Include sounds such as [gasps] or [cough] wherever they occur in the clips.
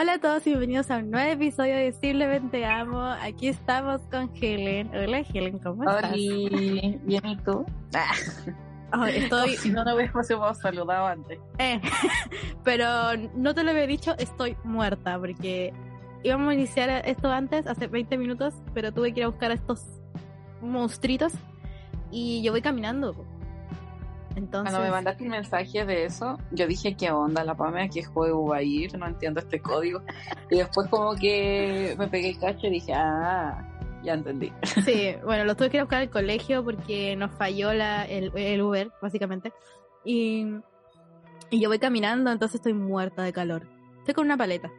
Hola a todos y bienvenidos a un nuevo episodio de Simplemente Amo. Aquí estamos con Helen. Hola Helen, ¿cómo estás? Hola, bien y tú. [laughs] Oh, estoy... Si no nos hemos, hemos saludado antes. Eh, [laughs] pero no te lo había dicho, estoy muerta porque íbamos a iniciar esto antes, hace 20 minutos, pero tuve que ir a buscar a estos monstruitos y yo voy caminando. Entonces... Cuando me mandaste un mensaje de eso, yo dije, ¿qué onda? La Pame, ¿a qué juego va a ir? No entiendo este código. Y después como que me pegué el cacho y dije, ah, ya entendí. [laughs] Sí, bueno, lo tuve que ir a buscar al colegio porque nos falló la, el, el Uber, básicamente. Y, y yo voy caminando, entonces estoy muerta de calor. Estoy con una paleta.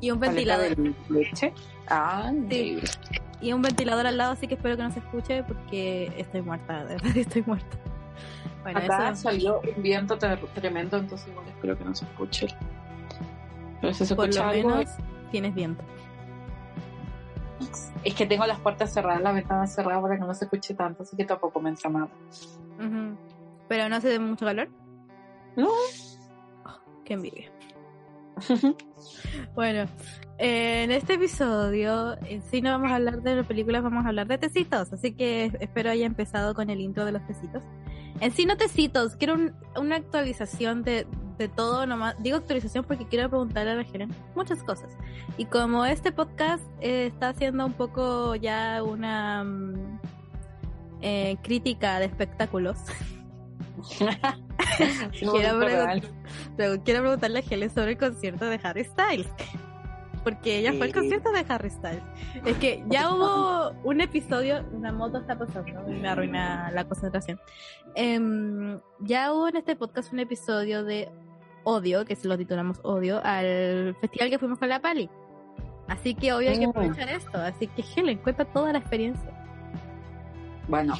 Y un ventilador. ¿Paleta de leche? Ah, Sí. increíble. Y un ventilador al lado, así que espero que no se escuche porque estoy muerta, de verdad estoy muerta. Bueno, Acá eso. salió un viento tremendo, entonces igual espero que no se escuche. Pero si se Por escucha lo algo, menos tienes viento. es que tengo las puertas cerradas, la ventana cerrada para que no se escuche tanto, así que tampoco me entra nada. Pero no hace mucho calor. No. Oh, qué envidia. [laughs] Bueno, en este episodio en sí no vamos a hablar de películas, vamos a hablar de tecitos, así que espero haya empezado con el intro de los tecitos. En sí no tecitos, quiero un- una actualización de, de todo, nomás digo actualización porque quiero preguntarle a la Helen muchas cosas. Y como este podcast eh, está haciendo un poco ya una mm, eh, crítica de espectáculos, [laughs] Quiero. Pero quiero preguntarle a Helen sobre el concierto de Harry Styles. Porque ella fue al concierto de Harry Styles. Es que ya hubo un episodio, una moto está pasando y me arruina la concentración. Em, ya hubo en este podcast un episodio de Odio, que se lo titulamos Odio, al festival que fuimos con la Pali. Así que obvio hay que Mm. aprovechar esto. Así que Helen, cuenta toda la experiencia. Bueno,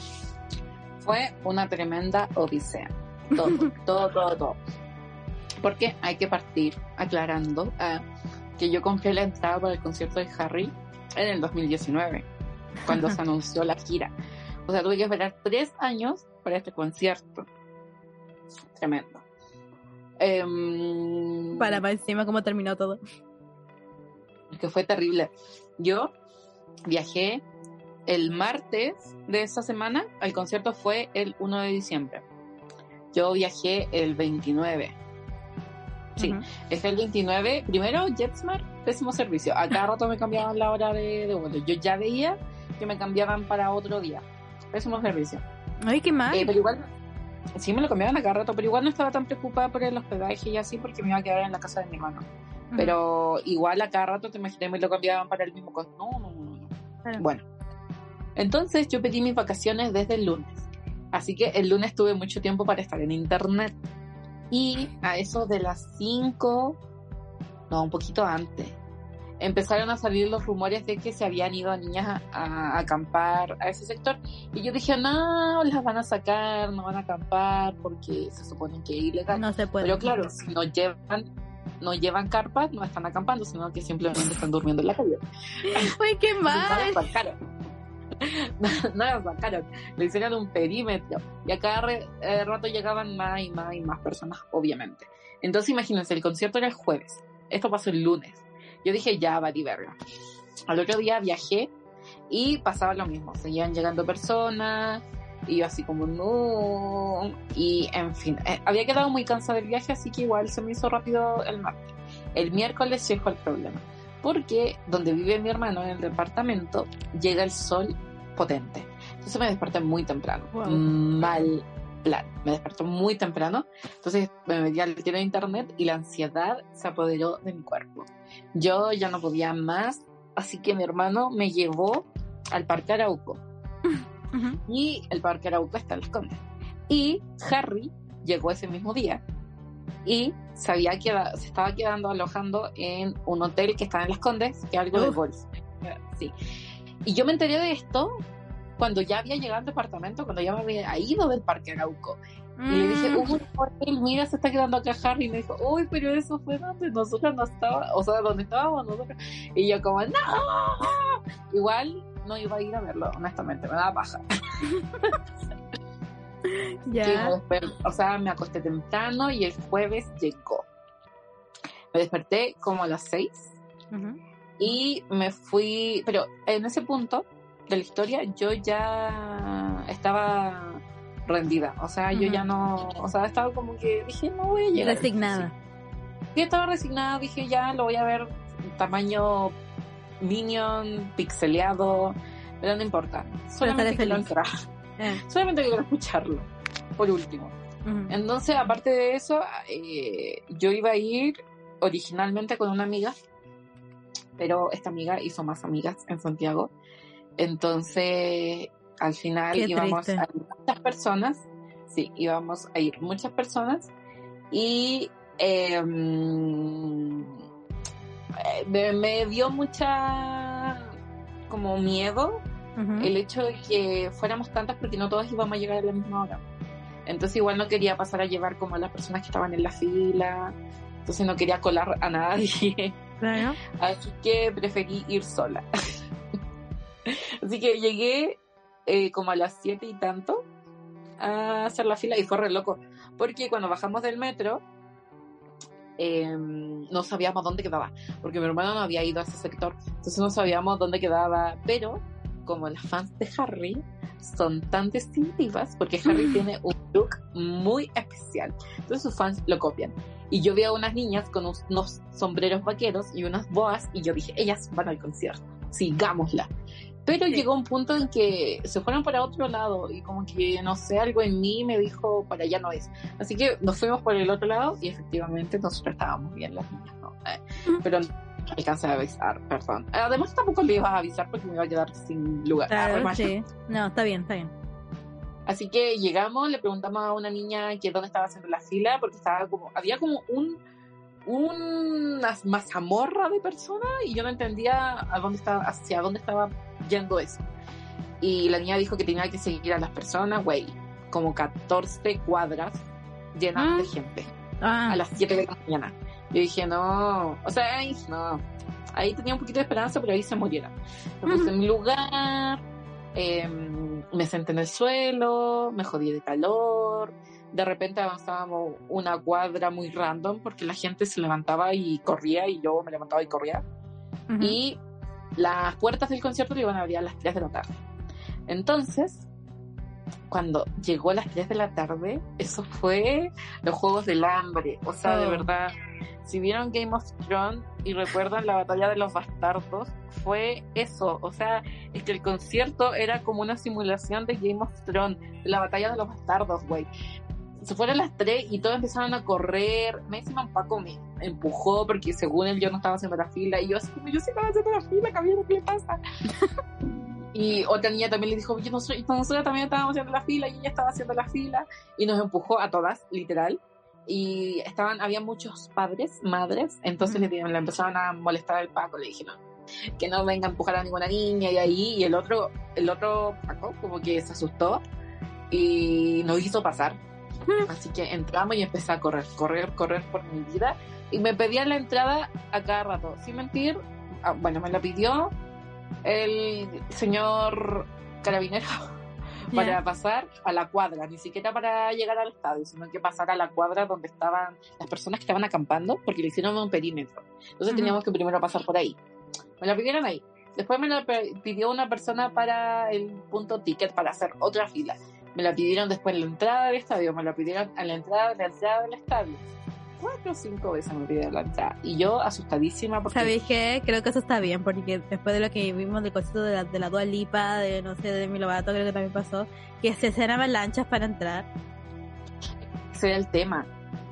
fue una tremenda odisea. Todo, [laughs] todo, todo, todo. Porque hay que partir aclarando ah, que yo compré la entrada para el concierto de Harry en el 2019, cuando se [laughs] anunció la gira. O sea, tuve que esperar tres años para este concierto. Tremendo. Em, Para más encima cómo terminó todo. que fue terrible. Yo viajé el martes de esa semana, el concierto fue el 1 de diciembre. Yo viajé el 29. Sí, es el 29. Primero, JetSmart, pésimo servicio. A cada rato me cambiaban la hora de, de vuelo. Yo ya veía que me cambiaban para otro día. Pésimo servicio. Ay, qué mal. Eh, pero igual, sí me lo cambiaban a cada rato, pero igual no estaba tan preocupada por el hospedaje y así porque me iba a quedar en la casa de mi hermano. Pero igual a cada rato te imaginé me lo cambiaban para el mismo. No, no, no, no. Claro. Bueno. Entonces yo pedí mis vacaciones desde el lunes. Así que el lunes tuve mucho tiempo para estar en internet. Y a eso de las 5, no, un poquito antes, empezaron a salir los rumores de que se habían ido niñas a, a acampar a ese sector. Y yo dije, no, las van a sacar, no van a acampar porque se supone que es ilegal. no se puede. Pero claro, si no llevan, no llevan carpas, no están acampando, sino que simplemente están durmiendo en la calle. [laughs] Uy, qué mal. [laughs] No, las sacaron. Le hicieron un perímetro. Y a cada re- eh, rato llegaban más y más y más personas, obviamente. Entonces imagínense, el concierto era el jueves. Esto pasó el lunes. Yo dije, ya, va verga. Al otro día viajé y pasaba lo mismo. Seguían llegando personas. Y yo así como, no. Y en fin, eh, había quedado muy cansada del viaje, así que igual se me hizo rápido el martes. El miércoles llegó el problema. Porque donde vive mi hermano en el departamento, llega el sol potente. Entonces me desperté muy temprano. Wow. Mal plan. Me despertó muy temprano. Entonces me metí al tiro de internet y la ansiedad se apoderó de mi cuerpo. Yo ya no podía más, así que mi hermano me llevó al Parque Arauco. Ujú. y el Parque Arauco está en Las Condes. Y Harry llegó ese mismo día y había quedado, se estaba quedando alojando en un hotel que estaba en Las Condes, que es algo de golf. Sí. Y yo me enteré de esto cuando ya había llegado al departamento, cuando ya me había ido del Parque Arauco. Y le dije, Mm. uy, hotel, mira, se está quedando acá Harry. Y me dijo, uy, pero eso fue donde nosotros no estábamos, o sea, donde estábamos nosotros. Y yo como, no. Igual no iba a ir a verlo, honestamente, me daba paja. [laughs] [laughs] Ya. o sea, me acosté temprano y el jueves llegó. Me desperté como a las seis y me fui, pero en ese punto de la historia yo ya estaba rendida, o sea, yo ya no, o sea, estaba como que dije, no voy a llegar. Resignada. Sí, estaba resignada, dije, ya lo voy a ver tamaño Minion, pixeleado, pero no importa, solamente estaré quiero feliz. entrar, Eh, solamente quiero escucharlo, por último. ujú. Entonces, aparte de eso, eh, yo iba a ir originalmente con una amiga, pero esta amiga hizo más amigas en Santiago. Entonces, al final Qué íbamos triste. a ir muchas personas, sí, íbamos a ir muchas personas y mm, eh, me, me dio mucha como miedo Ujú. el hecho de que fuéramos tantas porque no todas íbamos a llegar a la misma hora. Entonces igual no quería pasar a llevar como a las personas que estaban en la fila, entonces no quería colar a nadie, [laughs] Claro. así que preferí ir sola. [laughs] así que llegué eh, como a las siete y tanto a hacer la fila y fue re loco, porque cuando bajamos del metro eh, no sabíamos dónde quedaba, porque mi hermano no había ido a ese sector, entonces no sabíamos dónde quedaba, pero como las fans de Harry son tan distintivas, porque [laughs] Harry tiene un look muy especial, entonces sus fans lo copian. Y yo vi a unas niñas con unos, sombreros vaqueros y unas boas, y yo dije, ellas van al concierto, sigámosla. Pero Sí. llegó un punto en que se fueron para otro lado y como que, no sé, algo en mí me dijo, para allá no es. Así que nos fuimos por el otro lado y efectivamente nosotros estábamos bien las niñas, ¿no? Eh, pero alcancé a avisar, perdón. Además tampoco le iba a avisar porque me iba a quedar sin lugar. Ah, Claro, remacho. sí. No, está bien, está bien. Así que llegamos, le preguntamos a una niña que dónde estaba haciendo la fila porque estaba como, había como un una mazamorra de personas y yo no entendía a dónde estaba, hacia dónde estaba yendo eso. Y la niña dijo que tenía que seguir a las personas, güey, como 14 cuadras llenas Ah. de gente Ah, a las 7 de la mañana. Yo dije, no, o sea, no. Ahí tenía un poquito de esperanza, pero ahí se muriera. Me puse en mi lugar, em, me senté en el suelo, me jodí de calor. De repente avanzábamos una cuadra muy random porque la gente se levantaba y corría y yo me levantaba y corría. ujú. Y las puertas del concierto le iban a abrir a las 3 de la tarde. Entonces, cuando llegó a las 3 de la tarde, eso fue los Juegos del Hambre. O sea, de Oh. verdad, si vieron Game of Thrones y recuerdan la batalla de los bastardos, fue eso. O sea, es que el concierto era como una simulación de Game of Thrones, de la batalla de los bastardos, güey. Se fueron las 3 y todos empezaron a correr. Me encima Paco me empujó porque según él yo no estaba haciendo la fila y yo así como yo sí estaba haciendo la fila, caballero, ¿qué le pasa? Y otra niña también le dijo, yo no soy, nosotros también estábamos haciendo la fila y ella estaba haciendo la fila y nos empujó a todas, literal. Y estaban, había muchos padres, madres, entonces le, le empezaron a molestar al Paco, le dijeron que no venga a empujar a ninguna niña y ahí, y el otro, el otro Paco como que se asustó y nos hizo pasar. Así que entramos y empecé a correr, correr, correr por mi vida. Y me pedían la entrada a cada rato. Sin mentir, ah, bueno, me la pidió el señor carabinero [laughs] para pasar a la cuadra, ni siquiera para llegar al estadio, sino que pasar a la cuadra donde estaban las personas que estaban acampando, porque le hicieron un perímetro. Entonces teníamos que primero pasar por ahí. Me la pidieron ahí. Después me la pidió una persona para el punto ticket para hacer otra fila. Me la pidieron después en la entrada del estadio, me la pidieron a la entrada de la entrada del estadio. Cuatro o cinco veces me pidieron la entrada. Y yo asustadísima porque ¿Sabéis qué? Creo que eso está bien, porque después de lo que vimos del concierto de la, de la Dua Lipa, de no sé, de Demi Lovato, creo que también pasó, que se hacían avalanchas para entrar. ese era el tema.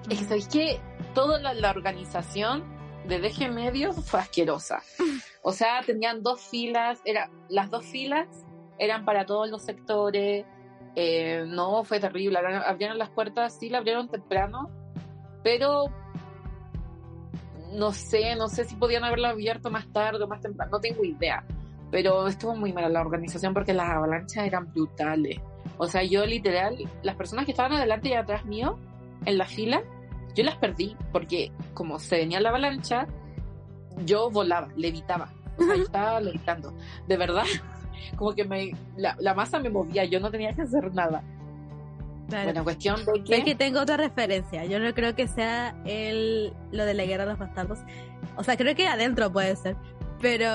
Es que sabéis que toda la, la organización de DG Medios fue asquerosa. [laughs] O sea, tenían dos filas, era las dos filas eran para todos los sectores. Eh, no, fue terrible. Abrieron las puertas, sí la abrieron temprano, pero no sé, no sé si podían haberla abierto más tarde o más temprano, no tengo idea. Pero estuvo muy mala la organización porque las avalanchas eran brutales. O sea, yo literal, las personas que estaban adelante y atrás mío, en la fila, yo las perdí porque como se venía la avalancha, yo volaba, levitaba. O sea, yo estaba levitando. De verdad, [laughs] como que me, la, la masa me movía, yo no tenía que hacer nada. Bueno, cuestión de que... Es que tengo otra referencia. Yo no creo que sea el, lo de la guerra de los bastardos. O sea, creo que adentro puede ser. Pero,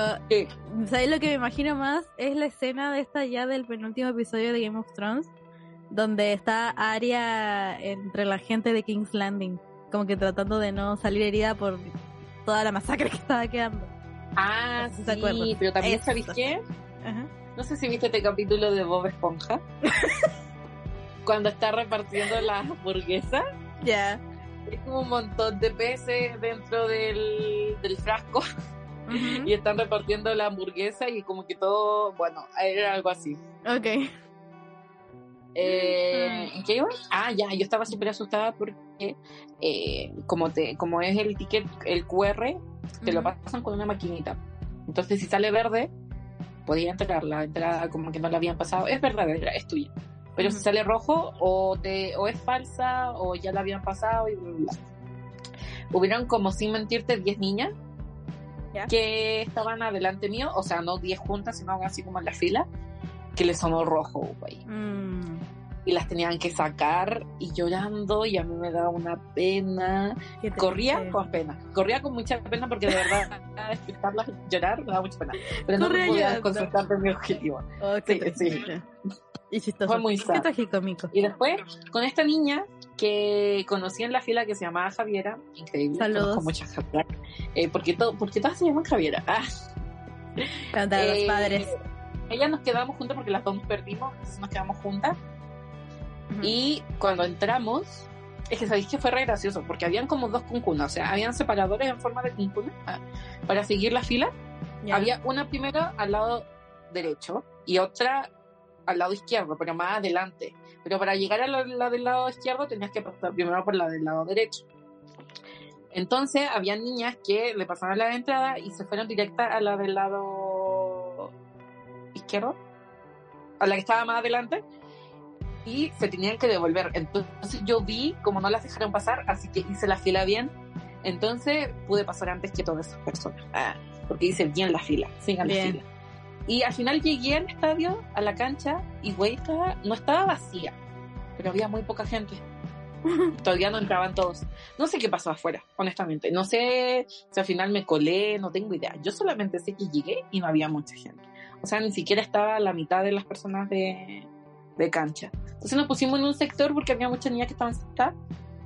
¿sabes lo que me imagino más? Es la escena de esta ya del penúltimo episodio de Game of Thrones, donde está Arya entre la gente de King's Landing, como que tratando de no salir herida por toda la masacre [laughs] que estaba quedando. Ah, sí, pero también, ¿sabéis qué? No sé si viste este capítulo de Bob Esponja. [laughs] cuando está repartiendo las hamburguesas. Ya. Es como un montón de peces dentro del, frasco. Y están repartiendo la hamburguesa y como que todo, bueno, era algo así. Ok. Eh, ¿En qué iba? Ah, ya, yo estaba súper asustada porque eh, como te, como es el ticket, el QR, te lo pasan con una maquinita. Entonces si sale verde, podía entrar, la entrada como que no la habían pasado. Es verdadera, es tuya. Pero si sale rojo, o, te, o es falsa, o ya la habían pasado y bla, Hubieron como, sin mentirte, 10 niñas que estaban adelante mío, o sea, no 10 juntas, sino así como en la fila, que le sonó rojo, güey. Mm. Y las tenían que sacar y llorando, y a mí me daba una pena. Corría con pena, corría con mucha pena porque de verdad, [laughs] escucharlas llorar me da mucha pena. Pero no me podía concentrar en mi objetivo. sí, sí. Y Fue muy trágico. Y después, con esta niña que conocí en la fila que se llamaba Javiera, increíble. Saludos. muchas eh, porque, todo, porque todas se llaman Javiera. Ah. los eh, padres. Ella nos quedamos juntas porque las dos nos perdimos, entonces nos quedamos juntas. Y cuando entramos, es que sabéis que fue re gracioso, porque habían como dos cuncunas, o sea, habían separadores en forma de cuncuna ah, para seguir la fila. Había una primera al lado derecho y otra al lado izquierdo, pero más adelante. Pero para llegar a la, del lado izquierdo tenías que pasar primero por la del lado derecho. Entonces había niñas que le pasaron la entrada y se fueron directa a la del lado izquierdo, a la que estaba más adelante, y se tenían que devolver. Entonces yo vi como no las dejaron pasar, así que hice la fila bien. Entonces pude pasar antes que todas esas personas, ah, porque hice bien la fila, sigan la fila. Y al final llegué al estadio, a la cancha, y güey, no estaba vacía, pero había muy poca gente. [laughs] Todavía no entraban todos. No sé qué pasó afuera, honestamente. No sé si al final me colé, no tengo idea. Yo solamente sé que llegué y no había mucha gente. O sea, ni siquiera estaba la mitad de las personas de, de cancha. Entonces nos pusimos en un sector porque había muchas niñas que estaban sentadas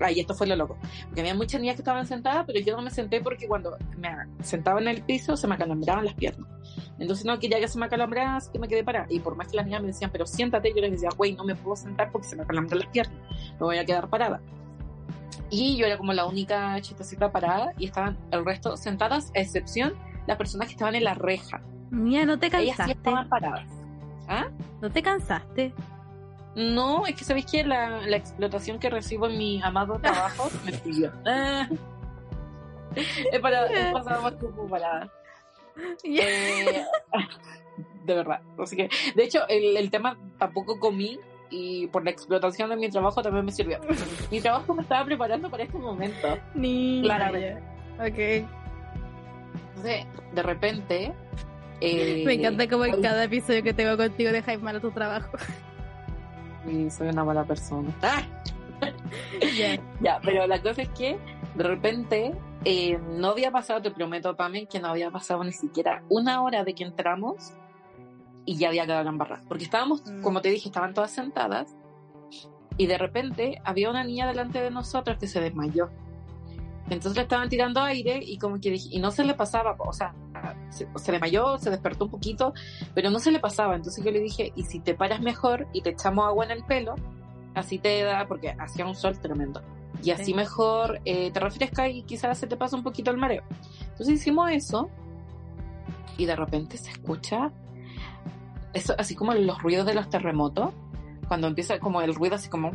Ay, esto fue lo loco. Porque había muchas niñas que estaban sentadas, pero yo no me senté porque cuando me sentaba en el piso se me acalambraban las piernas. Entonces no quería que se me acalambraran, así que me quedé parada. Y por más que las niñas me decían, pero siéntate, yo les decía, güey, no me puedo sentar porque se me acalambran las piernas. Me voy a quedar parada. Y yo era como la única chistosita parada y estaban el resto sentadas, a excepción las personas que estaban en la reja. Mía, ¿no te cansaste? Ellas sí estaban paradas. ¿Ah? ¿No te cansaste? No, es que sabéis que la, la, explotación que recibo en mi amado trabajo [laughs] me siguió. [laughs] he, para, he pasado más tiempo parada. [laughs] Eh, de verdad. Así que, de hecho, el, el tema tampoco comí y por la explotación de mi trabajo también me sirvió. mi trabajo me estaba preparando para este momento. Ni. Claramente. Ok. Entonces, de repente. Eh, me encanta como en cada episodio que tengo contigo dejáis mal a tu trabajo y soy una mala persona. [laughs] ¡Ah! ya, pero la cosa es que de repente eh, no había pasado, te prometo, también que no había pasado ni siquiera una hora de que entramos y ya había quedado la embarrada. Porque estábamos, mm. como te dije, estaban todas sentadas y de repente había una niña delante de nosotros que se desmayó. Entonces le estaban tirando aire y como que dije, y no se le pasaba, o sea, se, se desmayó, se despertó un poquito, pero no se le pasaba. Entonces yo le dije, y si te paras mejor y te echamos agua en el pelo, así te da, porque hacía un sol tremendo. Y así mejor eh, te refresca y quizás se te pasa un poquito el mareo. Entonces hicimos eso y de repente se escucha eso, así como los ruidos de los terremotos, cuando empieza como el ruido así como,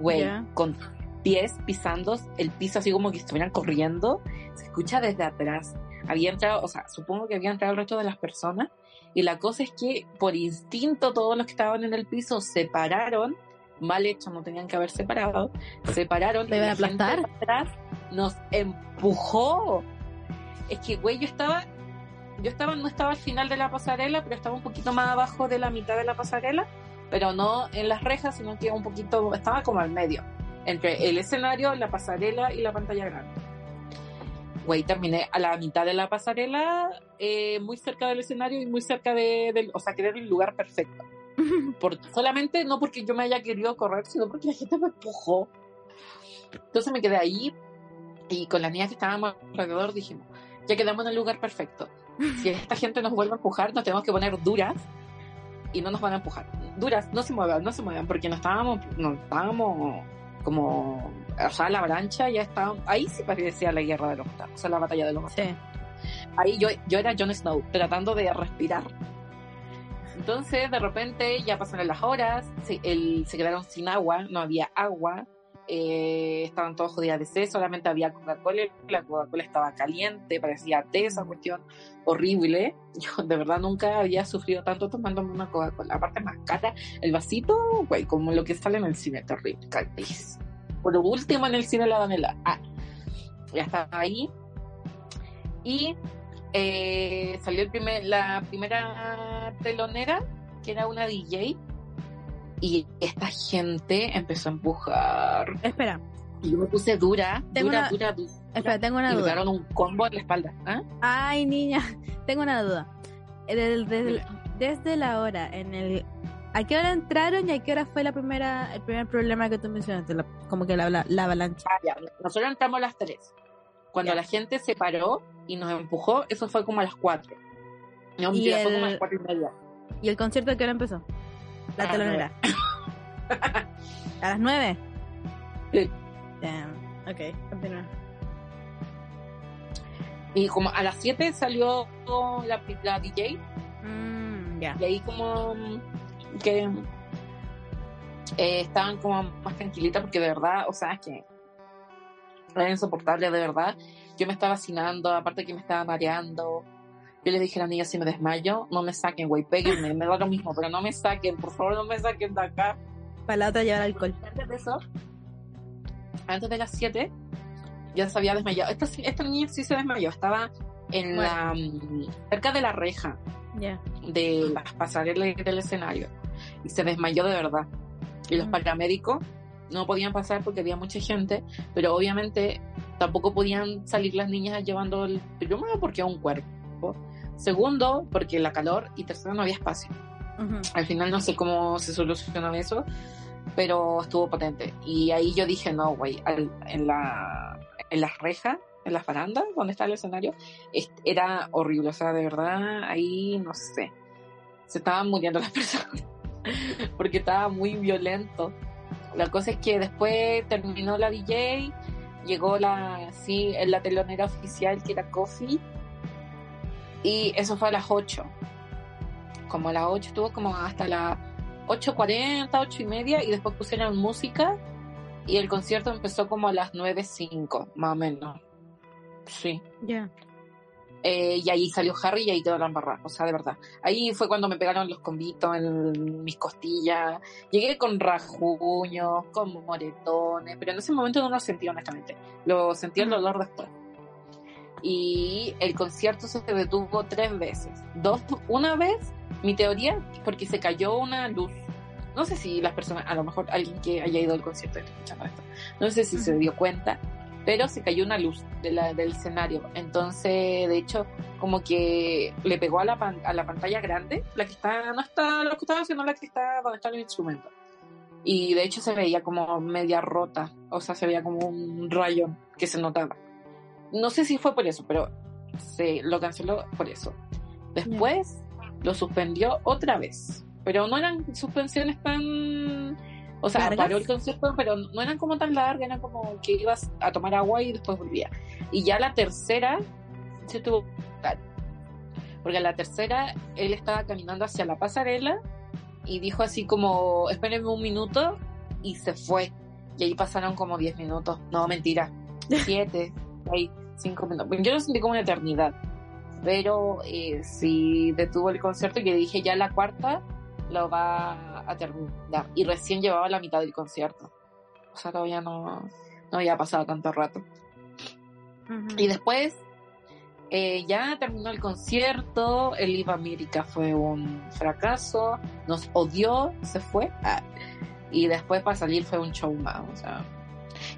güey, con pies pisando el piso así como que estuvieran corriendo, se escucha desde atrás. Había entrado, o sea, supongo que había entrado el resto de las personas y la cosa es que por instinto todos los que estaban en el piso se pararon, mal hecho, no tenían que haber separado, se pararon ¿Te y iban a aplastar? atrás nos empujó. Es que, güey, yo estaba, yo estaba, no estaba al final de la pasarela, pero estaba un poquito más abajo de la mitad de la pasarela, pero no en las rejas, sino que un poquito, estaba como al medio, entre el escenario, la pasarela y la pantalla grande. Güey, terminé a la mitad de la pasarela, eh, muy cerca del escenario y muy cerca de, del, o sea, que era el lugar perfecto. [laughs] Por, solamente no porque yo me haya querido correr, sino porque la gente me empujó. Entonces me quedé ahí y con las niñas que estábamos alrededor dijimos, ya quedamos en el lugar perfecto. Si [laughs] esta gente nos vuelve a empujar, nos tenemos que poner duras y no nos van a empujar. Duras, no se muevan, no se muevan, porque no estábamos, no estábamos como, o sea, la avalancha ya estaba, ahí sí parecía la guerra de los mortales, o sea, la batalla de los mortales. Sí. Ahí yo, yo era Jon Snow, tratando de respirar. Entonces, de repente, ya pasaron las horas, se, el- se quedaron sin agua, no había agua, eh, estaban todos jodidas de sed, solamente había Coca-Cola, la Coca-Cola estaba caliente, parecía té, esa cuestión horrible. Yo de verdad nunca había sufrido tanto tomándome una Coca-Cola, aparte más cara, el vasito, güey, como lo que sale en el cine, terrible, cállate. Por último, en el cine la Danela. Ah, ya estaba ahí. Y eh, salió el primer, la primera telonera, que era una DJ, y esta gente empezó a empujar. Espera, Y yo me puse dura, Tengo dura, una- dura, dura. espera, tengo una y me duda. dieron un combo en la espalda. ¿ah? Ay, niña, [laughs] tengo una duda. Desde, desde, desde la hora, en el, ¿a qué hora entraron y a qué hora fue la primera, el primer problema que tú mencionaste? La- como que la, la, la avalancha. Ah, ya. Nosotros entramos a las 3. Cuando Ya. la gente se paró y nos empujó, eso fue como a las 4. No, Y mentira, fue el- como a las 4 y media. ¿Y el concierto a qué hora empezó? La A telonera. ¿A las nueve? Sí. Damn. Ok, continúa. Y como a las 7 salió la, la DJ Mm, ya. Y ahí como que eh, estaban como más tranquilitas porque de verdad, o sea, es que era insoportable de verdad. Yo me estaba hacinando, aparte que me estaba mareando. Yo les dije a la niña, si me desmayo, no me saquen, güey, péguenme, me da lo mismo, pero no me saquen, por favor, no me saquen de acá. Para la otra llevar alcohol. Antes de eso, antes de las 7, ya se había desmayado. Esta, esta niña sí se desmayó, estaba en Bueno. la mm, cerca de la reja de las pasarelas del escenario y se desmayó de verdad. Y los Mm. paramédicos no podían pasar porque había mucha gente, pero obviamente tampoco podían salir las niñas llevando el primero porque un cuerpo, segundo porque la calor y tercero no había espacio. Ujú. Al final no sé cómo se solucionó eso, pero estuvo potente. Y ahí yo dije, no, güey, en la en las rejas, en las barandas donde está el escenario, es- era horrible, o sea, de verdad, ahí no sé, se estaban muriendo las [laughs] personas, [laughs] porque estaba muy violento. La cosa es que después terminó la DJ, llegó la, sí, la telonera oficial que era Coffee, y eso fue a las 8. Como a las 8 estuvo como hasta las 8.40, 8 y media, y después pusieron música, y el concierto empezó como a las 9.05, más o menos. Sí. Ya. Eh, y ahí salió Harry y ahí quedó la embarrada, o sea, de verdad. Ahí fue cuando me pegaron los combitos en mis costillas. Llegué con rajuños, con moretones, pero en ese momento no lo sentí honestamente. Lo sentí el dolor después. Y el concierto se detuvo tres veces. Dos, una vez, mi teoría, porque se cayó una luz. No sé si las personas, a lo mejor alguien que haya ido al concierto está escuchando esto, no sé si se Ujú. dio cuenta, pero se cayó una luz de la, del escenario. Entonces, de hecho, como que le pegó a la, pan- a la pantalla grande, la que está, no está lo que estaba haciendo, la que está donde está el instrumento. Y de hecho se veía como media rota, o sea, se veía como un rayón que se notaba. No sé si fue por eso, pero se lo canceló por eso. Después lo suspendió otra vez, pero no eran suspensiones tan... O sea, ¿Largas? paró el concierto, pero no eran como tan largas, eran como que ibas a tomar agua y después volvía. Y ya la tercera se tuvo porque a la tercera él estaba caminando hacia la pasarela y dijo así como, espérenme un minuto y se fue. Y ahí pasaron como 10 minutos. No, mentira. 7, ahí, 5 minutos. Yo lo sentí como una eternidad. Pero eh, sí detuvo el concierto y le dije ya la cuarta lo va a terminar. Y recién llevaba la mitad del concierto. O sea, todavía no, no había pasado tanto rato. Y después eh, ya terminó el concierto, el Iba América fue un fracaso, nos odió, se fue. Ah, y después para salir fue un show más, o sea,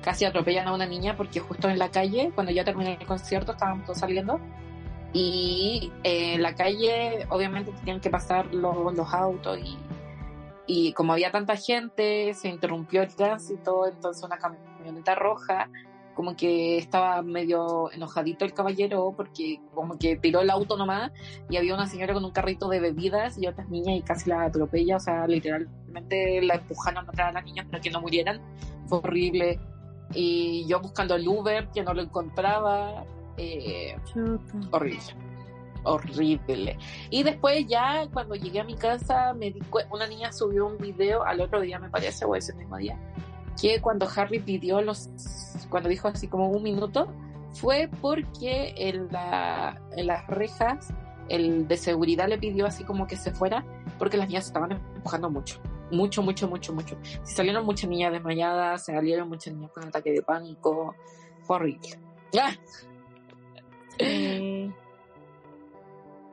casi atropellan a una niña porque justo en la calle, cuando ya terminó el concierto, estábamos todos saliendo. Y eh, en la calle, obviamente, tenían que pasar los, los autos y, y como había tanta gente, se interrumpió el tránsito, entonces una camioneta roja como que estaba medio enojadito el caballero porque como que tiró el auto nomás y había una señora con un carrito de bebidas y otras niñas y casi la atropella, o sea, literalmente la empujaron atrás a las niñas para que no murieran, fue horrible. Y yo buscando el Uber, que no lo encontraba, eh, horrible. Horrible. Y después ya cuando llegué a mi casa, me di una niña subió un video al otro día, me parece, o ese mismo día, que cuando Harry pidió los, cuando dijo así como un minuto, fue porque en, la, en las rejas el de seguridad le pidió así como que se fuera porque las niñas estaban empujando mucho, mucho, mucho, mucho, mucho. Se salieron muchas niñas desmayadas, se salieron muchas niñas con ataque de pánico, horrible. [laughs] ¡Ah!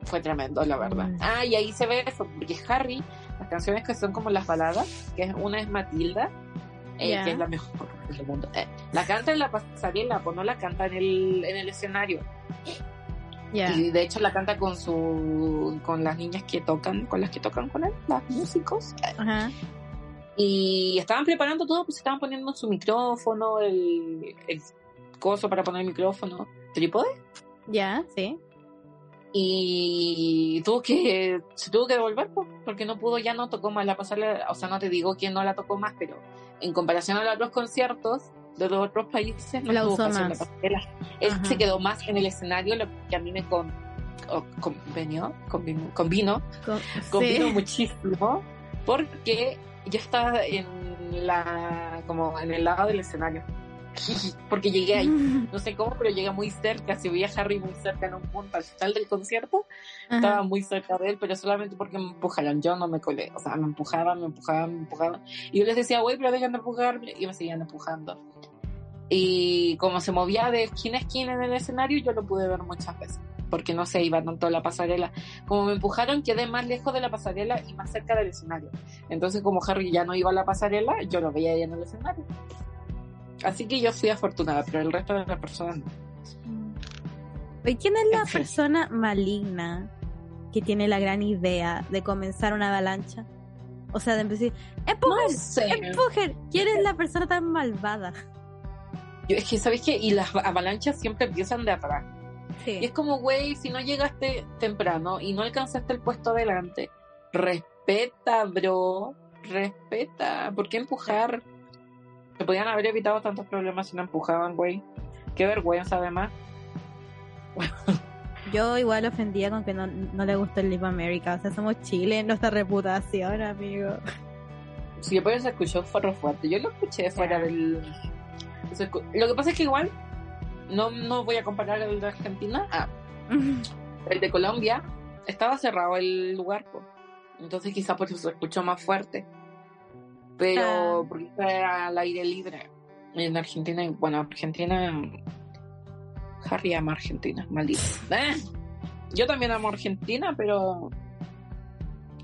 Fue tremendo, la verdad. Mm. Ah, y ahí se ve eso, porque Harry, las canciones que son como las baladas, que una es Matilda, eh, que es la mejor del mundo. Eh, la canta en la pasarela, pues no la canta en el, en el escenario. Y de hecho la canta con su con las niñas que tocan, con las que tocan con él, las músicos. Y estaban preparando todo, pues estaban poniendo su micrófono, el, el coso para poner el micrófono, trípode. Ya, sí. Y tuvo que, se tuvo que devolver, pues, porque no pudo, ya no tocó más la pasarela, o sea, no te digo quién no la tocó más, pero en comparación a los otros conciertos de los otros países, no la tuvo más. Él se quedó más en el escenario, lo que a mí me con, convenió, convino, convino, convino muchísimo, porque yo estaba en la, como en el lado del escenario. [laughs] porque llegué ahí, [laughs] no sé cómo, pero llegué muy cerca, si veía a Harry muy cerca en un punto al final del concierto, estaba muy cerca de él, pero solamente porque me empujaron, yo no me colé, o sea, me empujaban, me empujaban, me empujaban, y yo les decía, güey, pero dejan de empujarme, y me seguían empujando. Y como se movía de esquina a esquina en el escenario, yo lo pude ver muchas veces, porque no se iba tanto a la pasarela. Como me empujaron, quedé más lejos de la pasarela y más cerca del escenario. Entonces, como Harry ya no iba a la pasarela, yo lo veía ahí en el escenario. Así que yo fui afortunada, pero el resto de las personas no. ¿Y quién es la persona maligna que tiene la gran idea de comenzar una avalancha? O sea, de empezar, empujen, empujen. ¿Quién es la persona tan malvada? Yo, es que, ¿sabes qué? Y las avalanchas siempre empiezan de atrás. Y es como, güey, si no llegaste temprano y no alcanzaste el puesto adelante, respeta, bro. Respeta. ¿Por qué empujar? Se podían haber evitado tantos problemas si no empujaban, güey. Qué vergüenza, además. [laughs] Yo igual ofendía con que no, le gusta el Live America. O sea, somos Chile en nuestra reputación, amigo. Si después se escuchó fue fuerte. Yo lo escuché fuera del. Lo que pasa es que igual no, no voy a comparar el de Argentina. Ah, [laughs] el de Colombia estaba cerrado el lugar, entonces quizá por eso se escuchó más fuerte pero ah. porque está al aire libre. En Argentina, bueno, Argentina, Harry ama Argentina, maldito. Eh, yo también amo Argentina, pero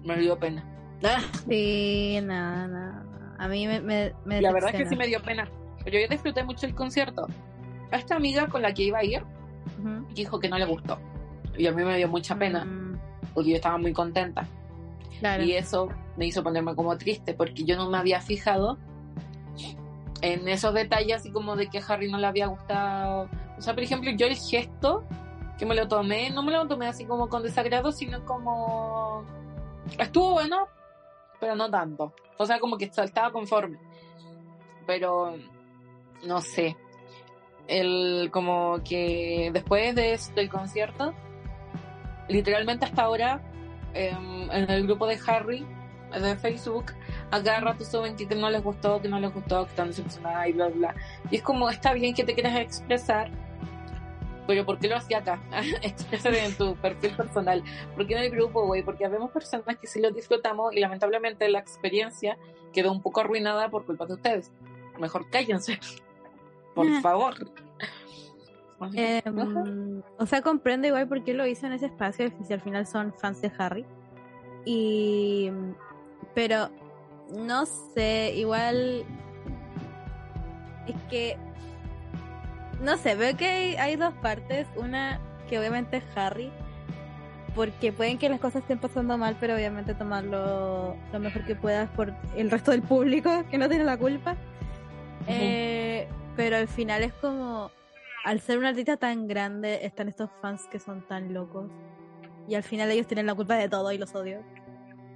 me dio pena. Ah. Sí, nada, nada. A mí me, me, La verdad es que sí me dio pena. Pero yo disfruté mucho el concierto. A esta amiga con la que iba a ir, dijo que no le gustó. Y a mí me dio mucha pena, mm. porque yo estaba muy contenta. Y eso me hizo ponerme como triste porque yo no me había fijado en esos detalles así como de que Harry no le había gustado. O sea, por ejemplo, yo el gesto que me lo tomé, no me lo tomé así como con desagrado, sino como... Estuvo bueno, pero no tanto. O sea, como que estaba conforme. Pero, no sé. El, como que después de, del concierto, literalmente hasta ahora, em, en el grupo de Harry de Facebook, a cada rato suben que no les gustó, que no les gustó, que están decepcionadas y bla, bla. Y es como, está bien que te quieras expresar, pero ¿por qué lo hacía acá? [laughs] Expresar en tu perfil personal. ¿Por qué en el grupo, güey? Porque habemos personas que sí lo disfrutamos y lamentablemente la experiencia quedó un poco arruinada por culpa de ustedes. Mejor cállense. [laughs] Por favor. [laughs] Em, o sea, comprendo igual por qué lo hizo en ese espacio, si al final son fans de Harry. Y. Pero. No sé, igual. Es que. No sé, veo que hay, hay dos partes. Una que obviamente es Harry. Porque pueden que las cosas estén pasando mal, pero obviamente tomarlo lo mejor que puedas por el resto del público que no tiene la culpa. eh, pero al final es como al ser una artista tan grande, están estos fans que son tan locos. Y al final ellos tienen la culpa de todo y los odio.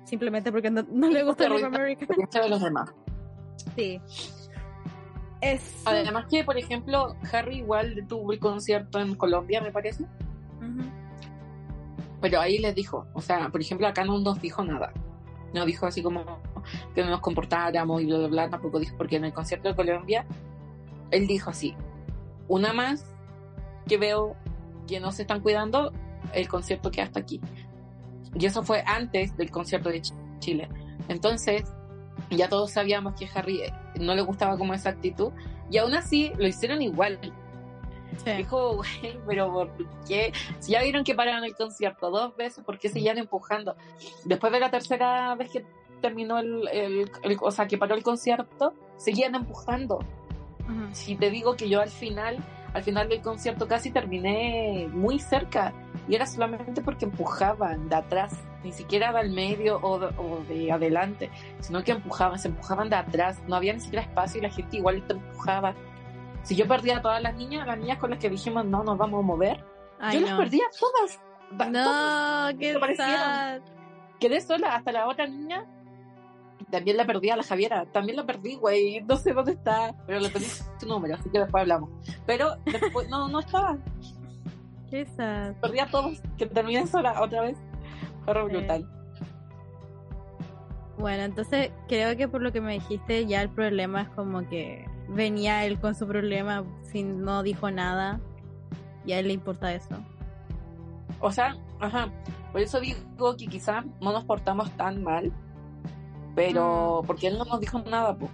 Simplemente porque no, no les gusta Live America. de los demás. Sí. Es... Además que, por ejemplo, Harry igual tuvo el concierto en Colombia, me parece. Pero ahí les dijo, o sea, por ejemplo, acá no nos dijo nada. No dijo así como que no nos comportáramos y bla, bla, bla. Tampoco dijo, porque en el concierto de Colombia, él dijo así, una más que veo que no se están cuidando, el concierto que hasta aquí. Y eso fue antes del concierto de Ch- Chile. Entonces, ya todos sabíamos que Harry eh, no le gustaba como esa actitud. Y aún así, lo hicieron igual. Sí. Dijo, [laughs] güey, pero ¿por qué? Si ya vieron que pararon el concierto dos veces, ¿por qué seguían empujando? Después de la tercera vez que terminó el, el- el- o sea, que paró el concierto, seguían empujando. Ujú. Si te digo que yo al final, al final del concierto casi terminé muy cerca, y era solamente porque empujaban de atrás, ni siquiera del medio o de, o de adelante, sino que empujaban, se empujaban de atrás, no había ni siquiera espacio y la gente igual te empujaba. Si yo perdía a todas las niñas, las niñas con las que dijimos no nos vamos a mover, Ay, yo las no. perdía todas. Da- todas. No, qué desaparecieron. sad. Quedé sola hasta la otra niña. También la perdí a la Javiera. También la perdí, güey. No sé dónde está. Pero le pedí [laughs] su número, así que después hablamos. Pero después, no, no estaba. Qué sad. Perdí a todos. Que terminé sola otra vez. Sí. brutal. Bueno, entonces creo que por lo que me dijiste, ya el problema es como que venía él con su problema, si no dijo nada, y a él le importa eso. O sea, ajá. Por eso digo que quizá no nos portamos tan mal. Pero, porque él no nos dijo nada, pues.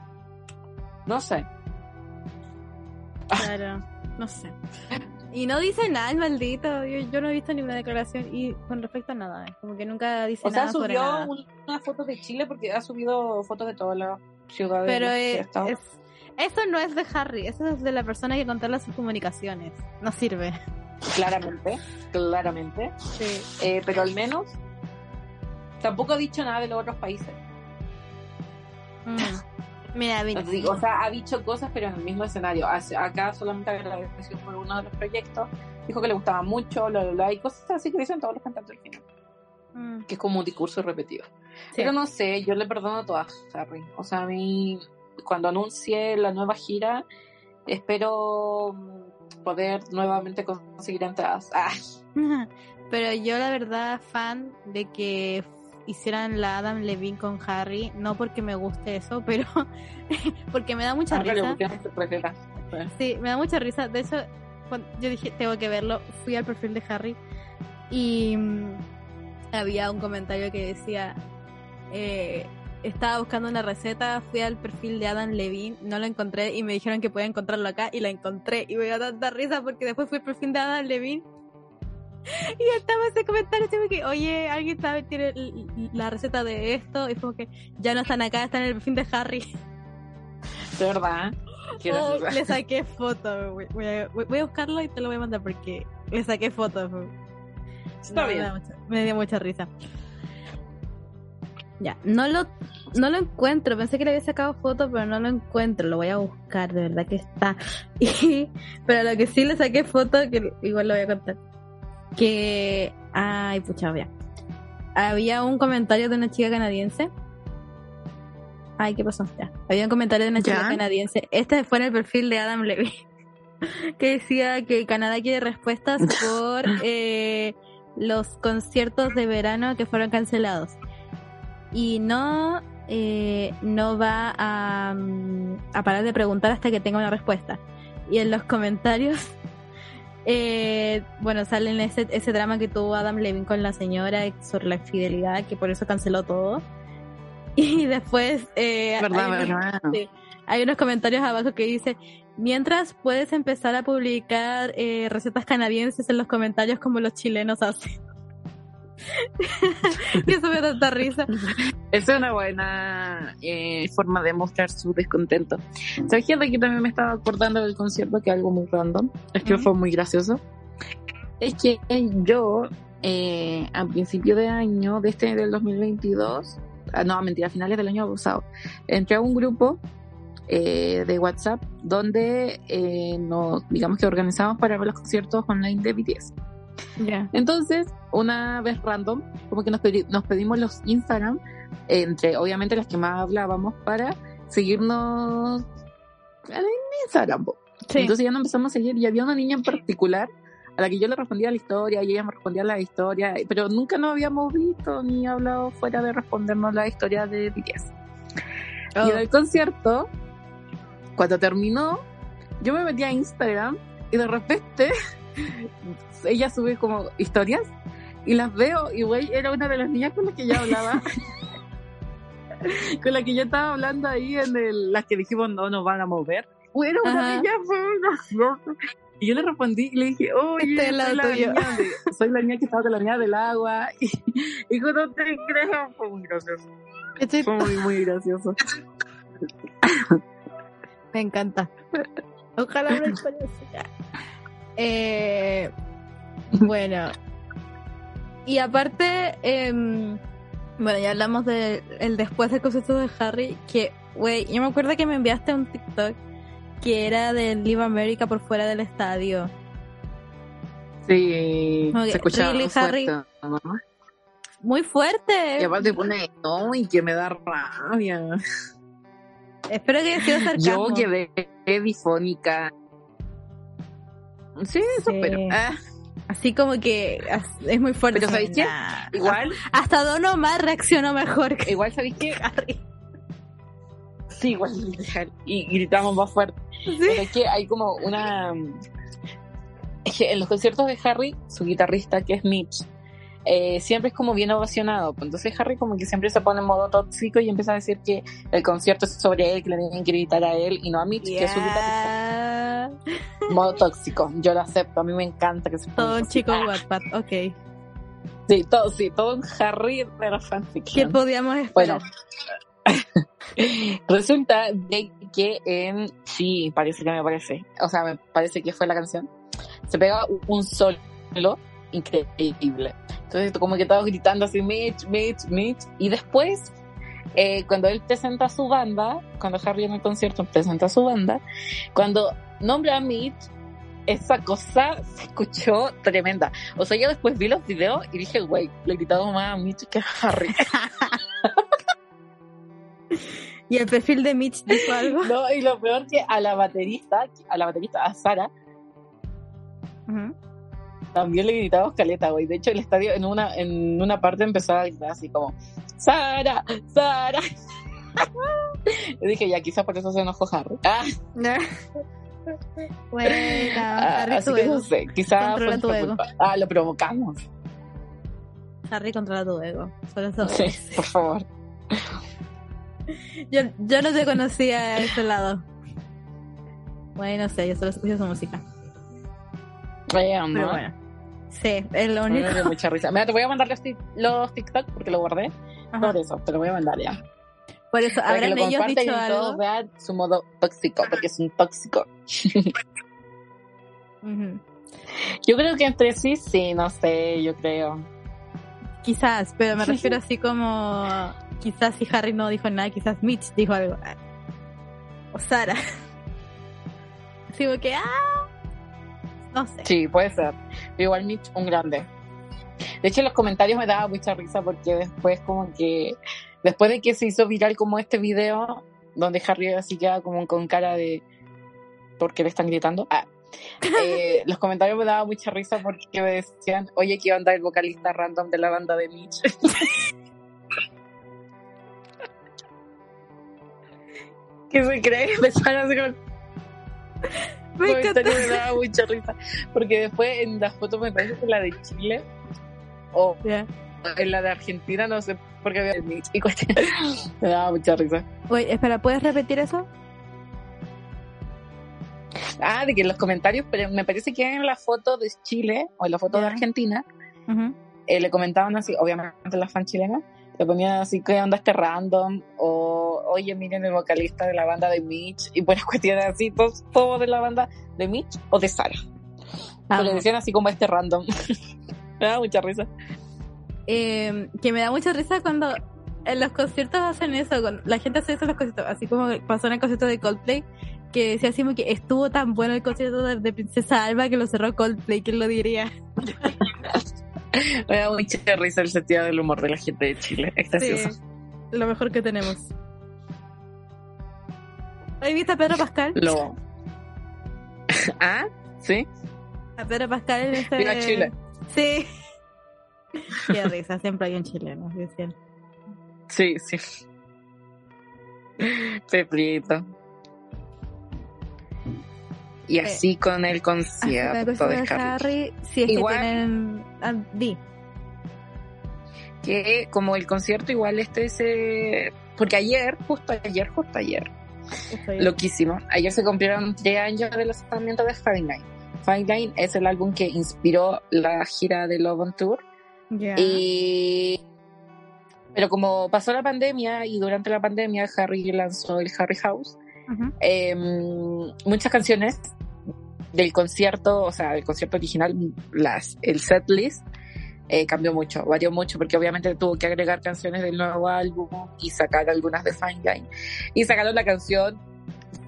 No sé. Claro, no sé. Y no dice nada, el maldito. Yo, yo no he visto ninguna declaración y con respecto a nada. es Como que nunca dice O sea, nada sobre subió nada. un- una foto de Chile porque ha subido fotos de todas las ciudades. Pero eh, estado. es- eso no es de Harry, eso es de la persona que controla sus comunicaciones. No sirve. Claramente, claramente. Sí. Eh, pero al menos tampoco ha dicho nada de los otros países. Mm. Mira, [laughs] O sea, ha dicho cosas, pero en el mismo escenario. Acá solamente agradeció por uno de los proyectos. Dijo que le gustaba mucho, bla, bla, bla, y cosas así que dicen todos los cantantes al final. Mm. Que es como un discurso repetido. Sí. Pero no sé, yo le perdono a todas, Harry. O sea, a mí, cuando anuncie la nueva gira, espero poder nuevamente conseguir entradas. Ah, [laughs] Pero yo la verdad fan de que hicieran la Adam Levine con Harry, no porque me guste eso, pero [laughs] porque me da mucha le risa. receta. Sí, me da mucha risa. De hecho, cuando yo dije, tengo que verlo, fui al perfil de Harry y mm, había un comentario que decía, eh, estaba buscando una receta, fui al perfil de Adam Levine, no lo encontré y me dijeron que podía encontrarlo acá y la encontré y me dio tanta risa porque después fui al perfil de Adam Levine [laughs] y estaba ese comentario así como que, oye, alguien sabe, tiene la receta de esto y fue como que ya no están acá, están en el perfil de Harry. De verdad. Oh, le saqué foto, voy, voy a, voy- voy a buscarlo y te lo voy a mandar porque le saqué foto. Está No, bien. Me, mucha- me dio mucha risa. Ya, no lo, no lo encuentro. Pensé que le había sacado foto, pero no lo encuentro. Lo voy a buscar, de verdad que está. [laughs] Y, pero lo que sí le saqué foto, que igual lo voy a contar. Que. Ay, pucha, ya. Había un comentario de una chica canadiense. Ay, ¿qué pasó? Ya. Había un comentario de una chica Ya. canadiense. Este fue en el perfil de Adam Levine. [laughs] Que decía que Canadá quiere respuestas [laughs] por eh, los conciertos de verano que fueron cancelados. Y no, eh, no va a, mm, a parar de preguntar hasta que tenga una respuesta. Y en los comentarios, eh, bueno, salen ese, ese drama que tuvo Adam Levine con la señora sobre la infidelidad, que por eso canceló todo. [laughs] Y después eh, Verdad, hay, unos, verdad. [laughs] sí, hay unos comentarios abajo que dice, mientras puedes empezar a publicar eh, recetas canadienses en los comentarios como los chilenos hacen. [laughs] eso me da tanta risa. Esa es una buena eh, forma de mostrar su descontento. ¿Sabes qué? De aquí también me estaba acordando del concierto, que algo muy random. Es que Ujú. fue muy gracioso. Es que yo, eh, a principio de año, de este del 2022, ah, no, mentira, a finales del año pasado, entré a un grupo eh, de WhatsApp donde eh, nos, digamos que organizamos para ver los conciertos online de BTS. Ya. Entonces, una vez random, como que nos, pedi- nos pedimos los Instagram, entre obviamente las que más hablábamos, para seguirnos en Instagram. Sí. Entonces ya nos empezamos a seguir y había una niña en particular a la que yo le respondía la historia y ella me respondía la historia, pero nunca nos habíamos visto ni hablado fuera de respondernos la historia de BTS. Oh. Y en el concierto, cuando terminó, yo me metí a Instagram y de repente ella sube como historias y las veo y güey, era una de las niñas con las que yo hablaba. [laughs] con la que yo estaba hablando ahí en el, las que dijimos no nos van a mover. Güey, era una niña fue. Y yo le respondí y le dije, oye, Este soy, la niña de- soy la niña que estaba con la niña del agua. [laughs] Y, y no te creo, fue muy gracioso. Qué Fue muy, muy gracioso. [laughs] Me encanta. Ojalá historia así. Eh, bueno. Y aparte, em, bueno, ya hablamos del el después del concierto de Harry, que, güey, yo me acuerdo que me enviaste un TikTok que era del Live America por fuera del estadio. Sí, que, se escuchaba really, fuerte, Harry. ¿no? Muy fuerte. Y aparte pone, no, y que me da rabia. Espero que haya sido sarcasmo. Yo quedé difónica. Sí, eso, Sí. pero... ah, Así como que es muy fuerte. Pero ¿sabéis qué? Nah. igual, Hasta Don Omar reaccionó mejor que igual, ¿sabéis qué? Harry. Sí, igual, y gritamos más fuerte. Sí. Pero es que hay como una... Es que en los conciertos de Harry, su guitarrista, que es Mitch, eh, siempre es como bien ovacionado. Pues Entonces Harry como que siempre se pone en modo tóxico y empieza a decir que el concierto es sobre él, que le tienen que gritar a él y no a Mitch, que es su guitarrista. Modo tóxico. Yo lo acepto. A mí me encanta que se Todo un chico Ah, Wattpad, ok. Sí, todo, sí, todo un Harry de la ¿Qué fanfiction. podíamos Bueno, esperar? [laughs] resulta de que en sí, parece que me parece, o sea, me parece que fue la canción, se pega un solo increíble. Entonces, como que todos gritando así, Mitch, Mitch, Mitch, y después, eh, cuando él presenta su banda, cuando Harry en el concierto presenta su banda, cuando nombra a Mitch, esa cosa se escuchó tremenda. O sea, yo después vi los videos y dije, güey, le he gritado más a Mitch que a Harry. [laughs] ¿Y el perfil de Mitch dijo algo? No, y lo peor que a la baterista, a la baterista, a Sara, Ujú. También le gritamos caleta, güey. De hecho, el estadio en una, en una parte empezó a gritar así como, Sara, Sara. [laughs] y dije, ya, quizás por eso se enojó Harry. [laughs] Ah, Bueno, ah, Harry así tu que ego. no sé, quizás fue tu ego. culpa. Ah, lo provocamos. Harry controla tu ego. Solo eso. Sí, por favor. Yo, yo no te conocía a ese lado. Bueno, no sé, yo solo escucho su música. Pero. Sí, es lo único. me dio mucha risa. Mira, te voy a mandar los, tic- los TikTok porque lo guardé. Ajá. Por eso, te lo voy a mandar ya. Por eso, Para que ¿habrán lo ellos dicho y todos algo? vean su modo tóxico, porque es un tóxico. Yo creo que entre sí, sí, no sé, yo creo. Quizás, pero me [laughs] refiero así como. Quizás si Harry no dijo nada, quizás Mitch dijo algo. O Sara. [laughs] Así como que, ah. No sé. Sí, puede ser. Pero igual Mitch, un grande. De hecho, en los comentarios me daba mucha risa porque después como que... Después de que se hizo viral como este video, donde Harry así queda como con cara de... porque le están gritando. Ah, [laughs] Eh, los comentarios me daban mucha risa porque me decían, oye, ¿qué onda el vocalista random de la banda de Mitch? [laughs] ¿Qué se cree? Empezaron así con... Me encanta. comentario me daba mucha risa. Porque después en las fotos me parece que la de Chile o en la de Argentina, no sé por qué había. Y cuestión- [laughs] me daba mucha risa. Oye, espera, ¿puedes repetir eso? Ah, de que en los comentarios, pero me parece que en la foto de Chile o en la foto de. Argentina, eh, le comentaban así, obviamente las fan chilenas, le ponían así que onda este random, o oye, miren el vocalista de la banda de Mitch, y buenas [laughs] cuestiones así, todos, todos de la banda de Mitch o de Sara. Ah, le decían así como este random. [laughs] Me da mucha risa. eh, que me da mucha risa cuando en los conciertos hacen eso, con, la gente hace eso en los conciertos, así como pasó en el concierto de Coldplay, que decía así como que estuvo tan bueno el concierto de, de Princesa Alba que lo cerró Coldplay, ¿quién lo diría? [laughs] Me da mucha risa el sentido del humor de la gente de Chile. Es gracioso. Sí, lo mejor que tenemos. ¿Has visto a Pedro Pascal? Lo... [laughs] ¿Ah? ¿Sí? A Pedro Pascal en este... Viva Chile. Sí. [laughs] Qué risa, siempre hay un chileno, decían. Sí, sí. Peplito. Y así con el Así con el concierto de Harry. Harry, si es Igual- que tienen... ah, di. Que como el concierto igual este se... Porque ayer, justo ayer, justo ayer, Estoy- loquísimo. Ayer se cumplieron tres años del lanzamiento de Fine Line. Fine Line es el álbum que inspiró la gira de Love on Tour. Ya. Y... Pero como pasó la pandemia y durante la pandemia Harry lanzó el Harry House, Eh, muchas canciones del concierto, o sea, del concierto original, las, el set list eh, cambió mucho, varió mucho, porque obviamente tuvo que agregar canciones del nuevo álbum y sacar algunas de Fine Line. Y sacaron la canción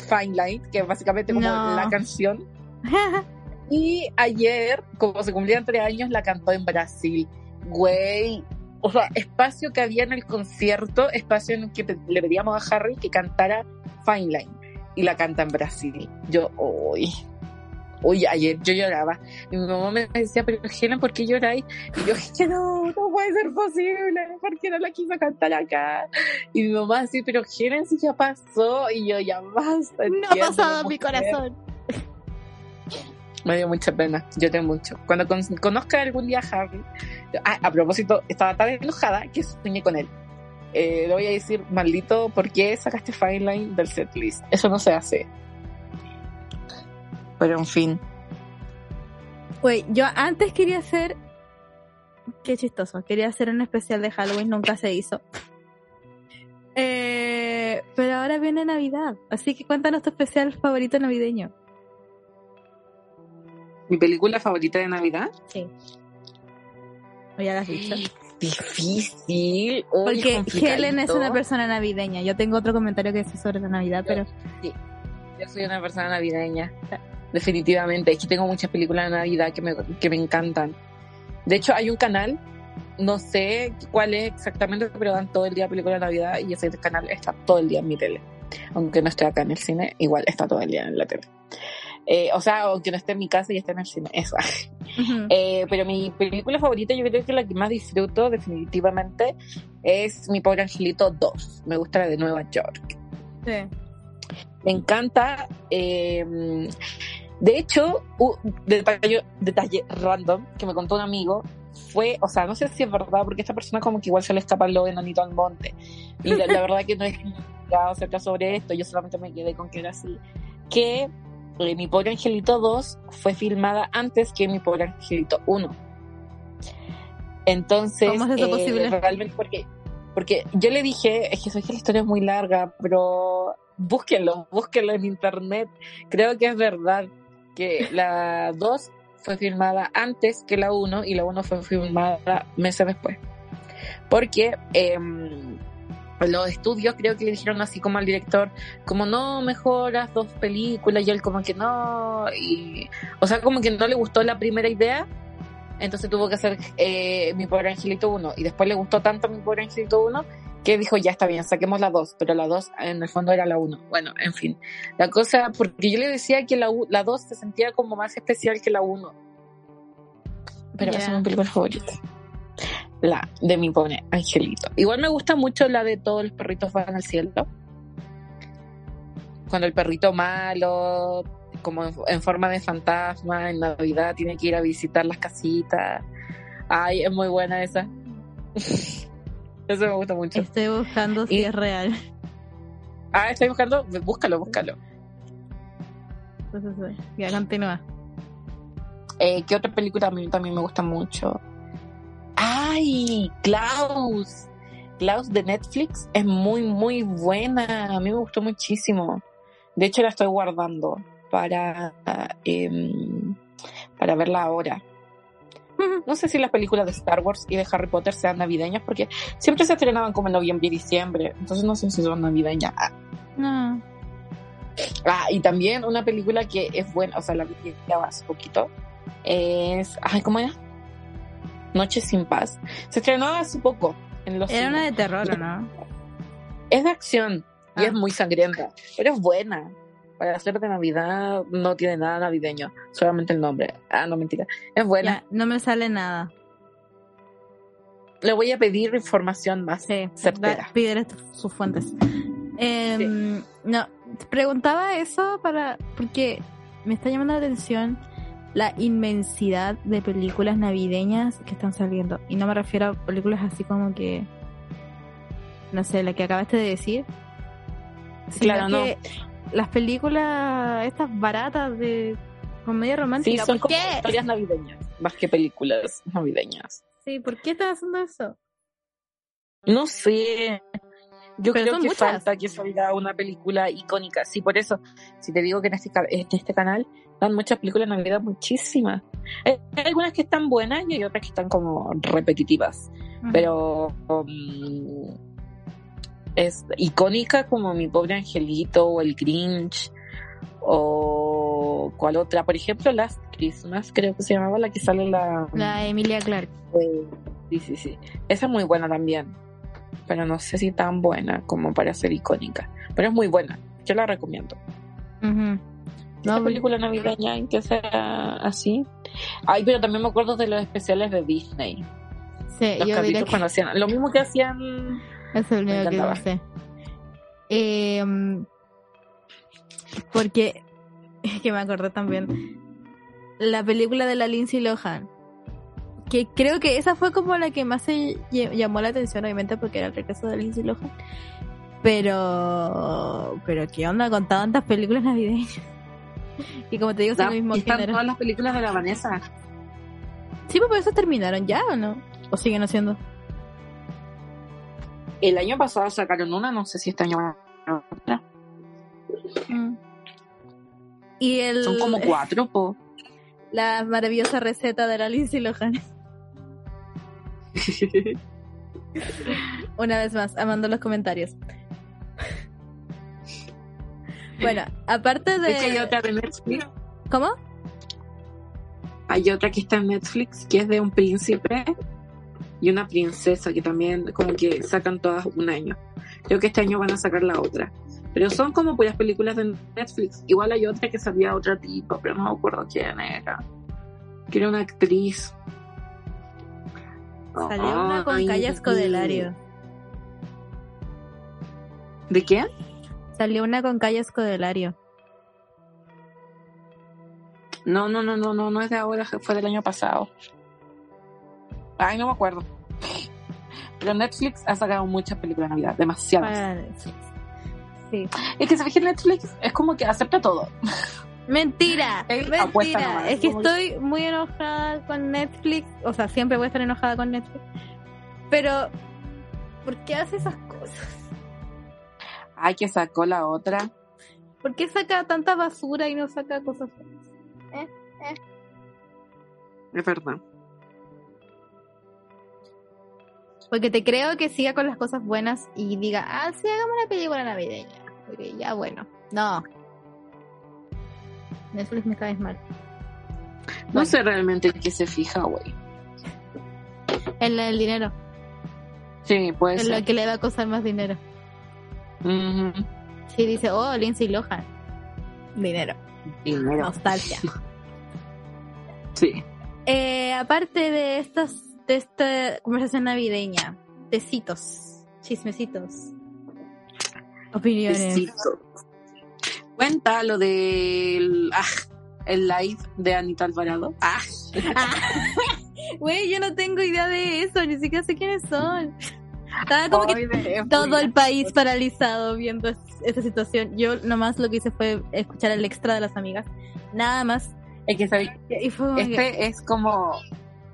Fine Line, que es básicamente como No. la canción. [laughs] Y ayer, como se cumplían tres años, la cantó en Brasil. Güey. O sea, espacio que había en el concierto, espacio en el que le pedíamos a Harry que cantara Fine Line. Y la canta en Brasil. Yo, uy. Uy, ayer yo lloraba. Y mi mamá me decía, pero Helen, ¿por qué lloráis? Y yo, que no, no puede ser posible. ¿Por qué no la quiso cantar acá? Y mi mamá así, pero Helen, si ya pasó. Y yo, ya basta. No ha pasado en mi mujer". corazón. Me dio mucha pena, tengo mucho. Cuando con- conozca algún día a Harry, ah, a propósito, estaba tan enojada que soñé con él. Eh, le voy a decir, maldito, ¿por qué sacaste Fine Line del setlist? Eso no se hace. Pero en fin, Güey, yo antes quería hacer. Qué chistoso. Quería hacer un especial de Halloween, nunca se hizo. Eh, pero ahora viene Navidad. Así que cuéntanos tu especial favorito navideño. Mi película favorita de Navidad. Sí. ¿O ya lo has dicho? [gasps] Difícil. Porque. Helen es una persona navideña. Yo tengo otro comentario que decir sobre la Navidad, pero. Yo soy una persona navideña, definitivamente. Es que tengo muchas películas de Navidad que me, que me encantan. De hecho, hay un canal, no sé cuál es exactamente, pero dan todo el día películas de Navidad y ese canal está todo el día en mi tele. Aunque no esté acá en el cine, igual está todo el día en la tele. Eh, o sea, aunque no esté en mi casa y esté en el cine, eso. Ujú. Eh, pero mi película favorita, yo creo que la que más disfruto definitivamente es Mi Pobre Angelito 2. Me gusta la de Nueva York. Sí. Me encanta. eh, de hecho, un detalle, detalle random que me contó un amigo fue, o sea, no sé si es verdad, porque esta persona como que igual se le escapa lo enanito al monte. Y la, la verdad que no he investigado acerca sobre esto, yo solamente me quedé con que era así. Que Mi Pobre Angelito 2 fue filmada antes que Mi Pobre Angelito 1. Entonces, ¿Cómo es eso eh, posible? realmente porque, porque yo le dije, es que sé que la historia es muy larga, pero búsquenlo, búsquenlo en internet. Creo que es verdad que la 2 fue filmada antes que la 1 y la 1 fue filmada meses después. Porque em, los estudios creo que le dijeron así como al director, como no mejoras dos películas y él como que no, y, o sea, como que no le gustó la primera idea, entonces tuvo que hacer eh, Mi Pobre Angelito 1 y después le gustó tanto Mi Pobre Angelito 1 que dijo, ya está bien, saquemos la 2, pero la 2 en el fondo era la 1. Bueno, en fin. La cosa, porque yo le decía que la, la 2 se sentía como más especial que la 1. Pero esa es mi película favorita. La de mi pobre angelito. Igual me gusta mucho la de todos los perritos van al cielo. Cuando el perrito malo, como en, en forma de fantasma, en Navidad tiene que ir a visitar las casitas. Ay, es muy buena esa. [laughs] Eso me gusta mucho. Estoy buscando si Y- es real. Ah, estoy buscando. Búscalo, búscalo. Ya continúa. Eh, ¿Qué otra película a mí también me gusta mucho? ¡Ay! Klaus. Klaus de Netflix es muy, muy buena. A mí me gustó muchísimo. De hecho, la estoy guardando para, em, para verla ahora. No sé si las películas de Star Wars y de Harry Potter sean navideñas, porque siempre se estrenaban como en noviembre y diciembre. Entonces no sé si son navideñas. Ah, No. Ah, y también una película que es buena, o sea, la vi ya hace poquito, es, ay, ¿cómo era? Noche sin paz. Se estrenó hace poco en los Era una de terror, ¿o [laughs] no? Es de acción y Ah. es muy sangrienta, pero es buena. Para hacer de Navidad no tiene nada navideño, solamente el nombre. Ah, no, mentira. Es buena. Ya, no me sale nada. Le voy a pedir información más Sí, certera. pídele sus fuentes. Em, No, te preguntaba eso para porque me está llamando la atención la inmensidad de películas navideñas que están saliendo. Y no me refiero a películas así como que, no sé, la que acabaste de decir. sino Claro, no. que las películas estas baratas de comedia Sí, romántica. son ¿Por como qué? historias navideñas, más que películas navideñas. Sí, ¿por qué estás haciendo eso? No sé. Yo Pero creo que muchas. falta que salga una película icónica. Sí, por eso, si te digo que en este, en este canal dan muchas películas de Navidad, muchísimas. Hay, hay algunas que están buenas y hay otras que están como repetitivas. Pero um, es icónica como Mi Pobre Angelito o El Grinch o cuál otra. Por ejemplo, Last Christmas, creo que se llamaba la que sale la... La Emilia Clark. Eh, sí, sí, sí. Esa es muy buena también. Pero no sé si tan buena como para ser icónica. Pero es muy buena. Yo la recomiendo. Ujú. Esta No, película navideña en que sea así. Ay, pero también me acuerdo de los especiales de Disney. sí, Los yo diría que cuando hacían. Lo mismo que hacían. es el único que no sé. Em, porque [laughs] es que me acordé también la película de la Lindsay Lohan. Que creo que esa fue como la que más se ll- llamó la atención, obviamente, porque era el regreso de Lindsay Lohan. Pero, pero ¿qué onda con tantas películas navideñas? Y como te digo, son Ah, el mismo están género. todas las películas de la Vanessa. Sí, pues por eso terminaron ya, ¿o no? ¿O siguen haciendo? El año pasado sacaron una, no sé si este año van a otra. Mm. Y el, Son como cuatro, po. la maravillosa receta de la Lindsay Lohan. [laughs] Una vez más, amando los comentarios. Bueno, aparte De hay otra de Netflix. ¿Cómo? Hay otra que está en Netflix que es de un príncipe y una princesa que también como que sacan todas un año. Creo que este año van a sacar la otra. Pero son como puras películas de Netflix. Igual hay otra que salía otra tipo, pero no me acuerdo quién era. Que era una actriz. Salió una con Ay, Calla Dios Escodelario. mío. ¿De qué? Salió una con Calla Escodelario. No, no, no, no, no, no es de ahora, fue del año pasado. Ay, no me acuerdo. Pero Netflix ha sacado muchas películas de Navidad, demasiadas. Para Netflix. Sí. Es que se fija Netflix, es como que acepta todo. Mentira, mentira. nomás, Es que estoy muy enojada con Netflix. O sea, siempre voy a estar enojada con Netflix. Pero, ¿por qué hace esas cosas? Ay, que sacó la otra. ¿Por qué saca tanta basura y no saca cosas buenas? Es verdad. Porque te creo que siga con las cosas buenas y diga, ah, sí, hagamos una película navideña. Porque ya, bueno. No. Netflix me caes mal. No Bueno. sé realmente en qué se fija, güey. En del dinero. Sí, puede ser. lo que le va a costar más dinero. Sí, dice, oh, Lindsay Lohan. Dinero. Dinero. Nostalgia. [laughs] Sí. Eh, aparte de estas, de esta conversación navideña, tecitos, chismecitos, opiniones. Besito. Cuenta lo del ah, el live de Anita Alvarado. Ah, Ah, [laughs] Güey, yo no tengo idea de eso, ni siquiera sé quiénes son. Estaba como que todo el país paralizado viendo es- esa situación. Yo nomás lo que hice fue escuchar el extra de las amigas. Nada más. Es que ¿sabes? Y fue como que- este es como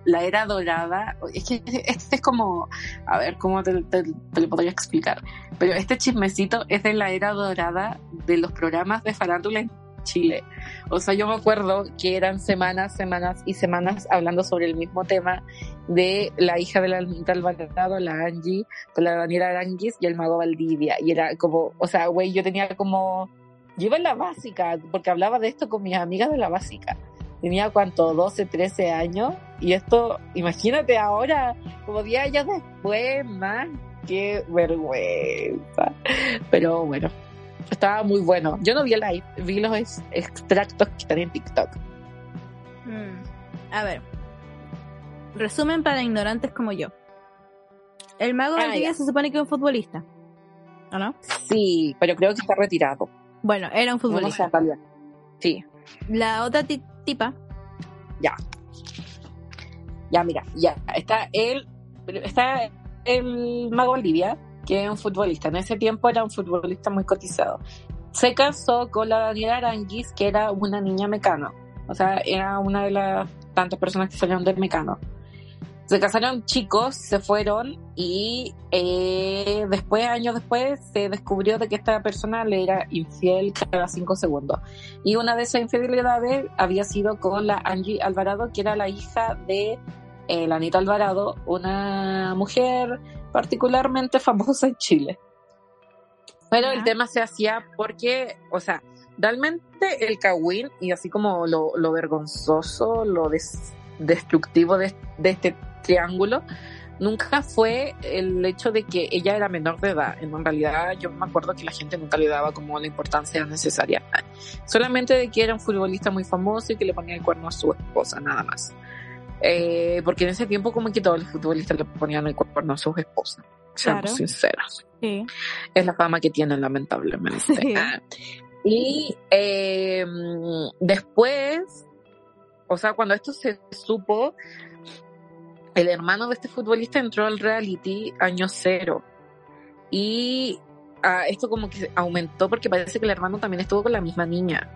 la era dorada. Es que este es como, a ver, ¿cómo te, te- lo podría explicar? Pero este chismecito es de la era dorada de los programas de farándula en Chile. O sea, yo me acuerdo que eran semanas, semanas y semanas hablando sobre el mismo tema de la hija de la Almita Alvarado, la Angie, con la Daniela Aranguis y el mago Valdivia. Y era como, o sea, güey, yo tenía como, yo iba en la básica, porque hablaba de esto con mis amigas de la básica. Tenía cuánto, 12, 13 años. Y esto, imagínate ahora, como 10 años después, más, qué vergüenza. Pero bueno, estaba muy bueno. Yo no vi el live, vi los ex- extractos que están en TikTok. Mm, A ver. Resumen para ignorantes como yo. El mago Ah, se supone que es un futbolista. ¿O no? Sí, pero creo que está retirado. Bueno, era un No, no sé, futbolista. Sí, La otra ti- tipa, ya mira, ya está él, está el Mago Valdivia, que es un futbolista. En ese tiempo era un futbolista muy cotizado. Se casó con la Daniela Aranguis, que era una niña mecano. O sea, era una de las tantas personas que salieron del mecano. Se casaron chicos, se fueron y eh, después, años después, se descubrió de que esta persona le era infiel cada cinco segundos. Y una de esas infidelidades había sido con la Angie Alvarado, que era la hija de eh, la Anita Alvarado, una mujer particularmente [laughs] famosa en Chile. Pero el tema se hacía porque, o sea, realmente el Kawin y así como lo, lo vergonzoso, lo des- destructivo de, de este triángulo, nunca fue el hecho de que ella era menor de edad. En realidad yo me acuerdo que la gente nunca le daba como la importancia necesaria. Solamente de que era un futbolista muy famoso y que le ponía el cuerno a su esposa, nada más. Eh, porque en ese tiempo como que todos los futbolistas le ponían el cuerno a sus esposas. Seamos Claro. sinceros. sí. Es la fama que tienen lamentablemente. Sí. Ah. Y eh, después, o sea, cuando esto se supo, el hermano de este futbolista entró al reality año cero. Y ah, esto como que aumentó porque parece que el hermano también estuvo con la misma niña.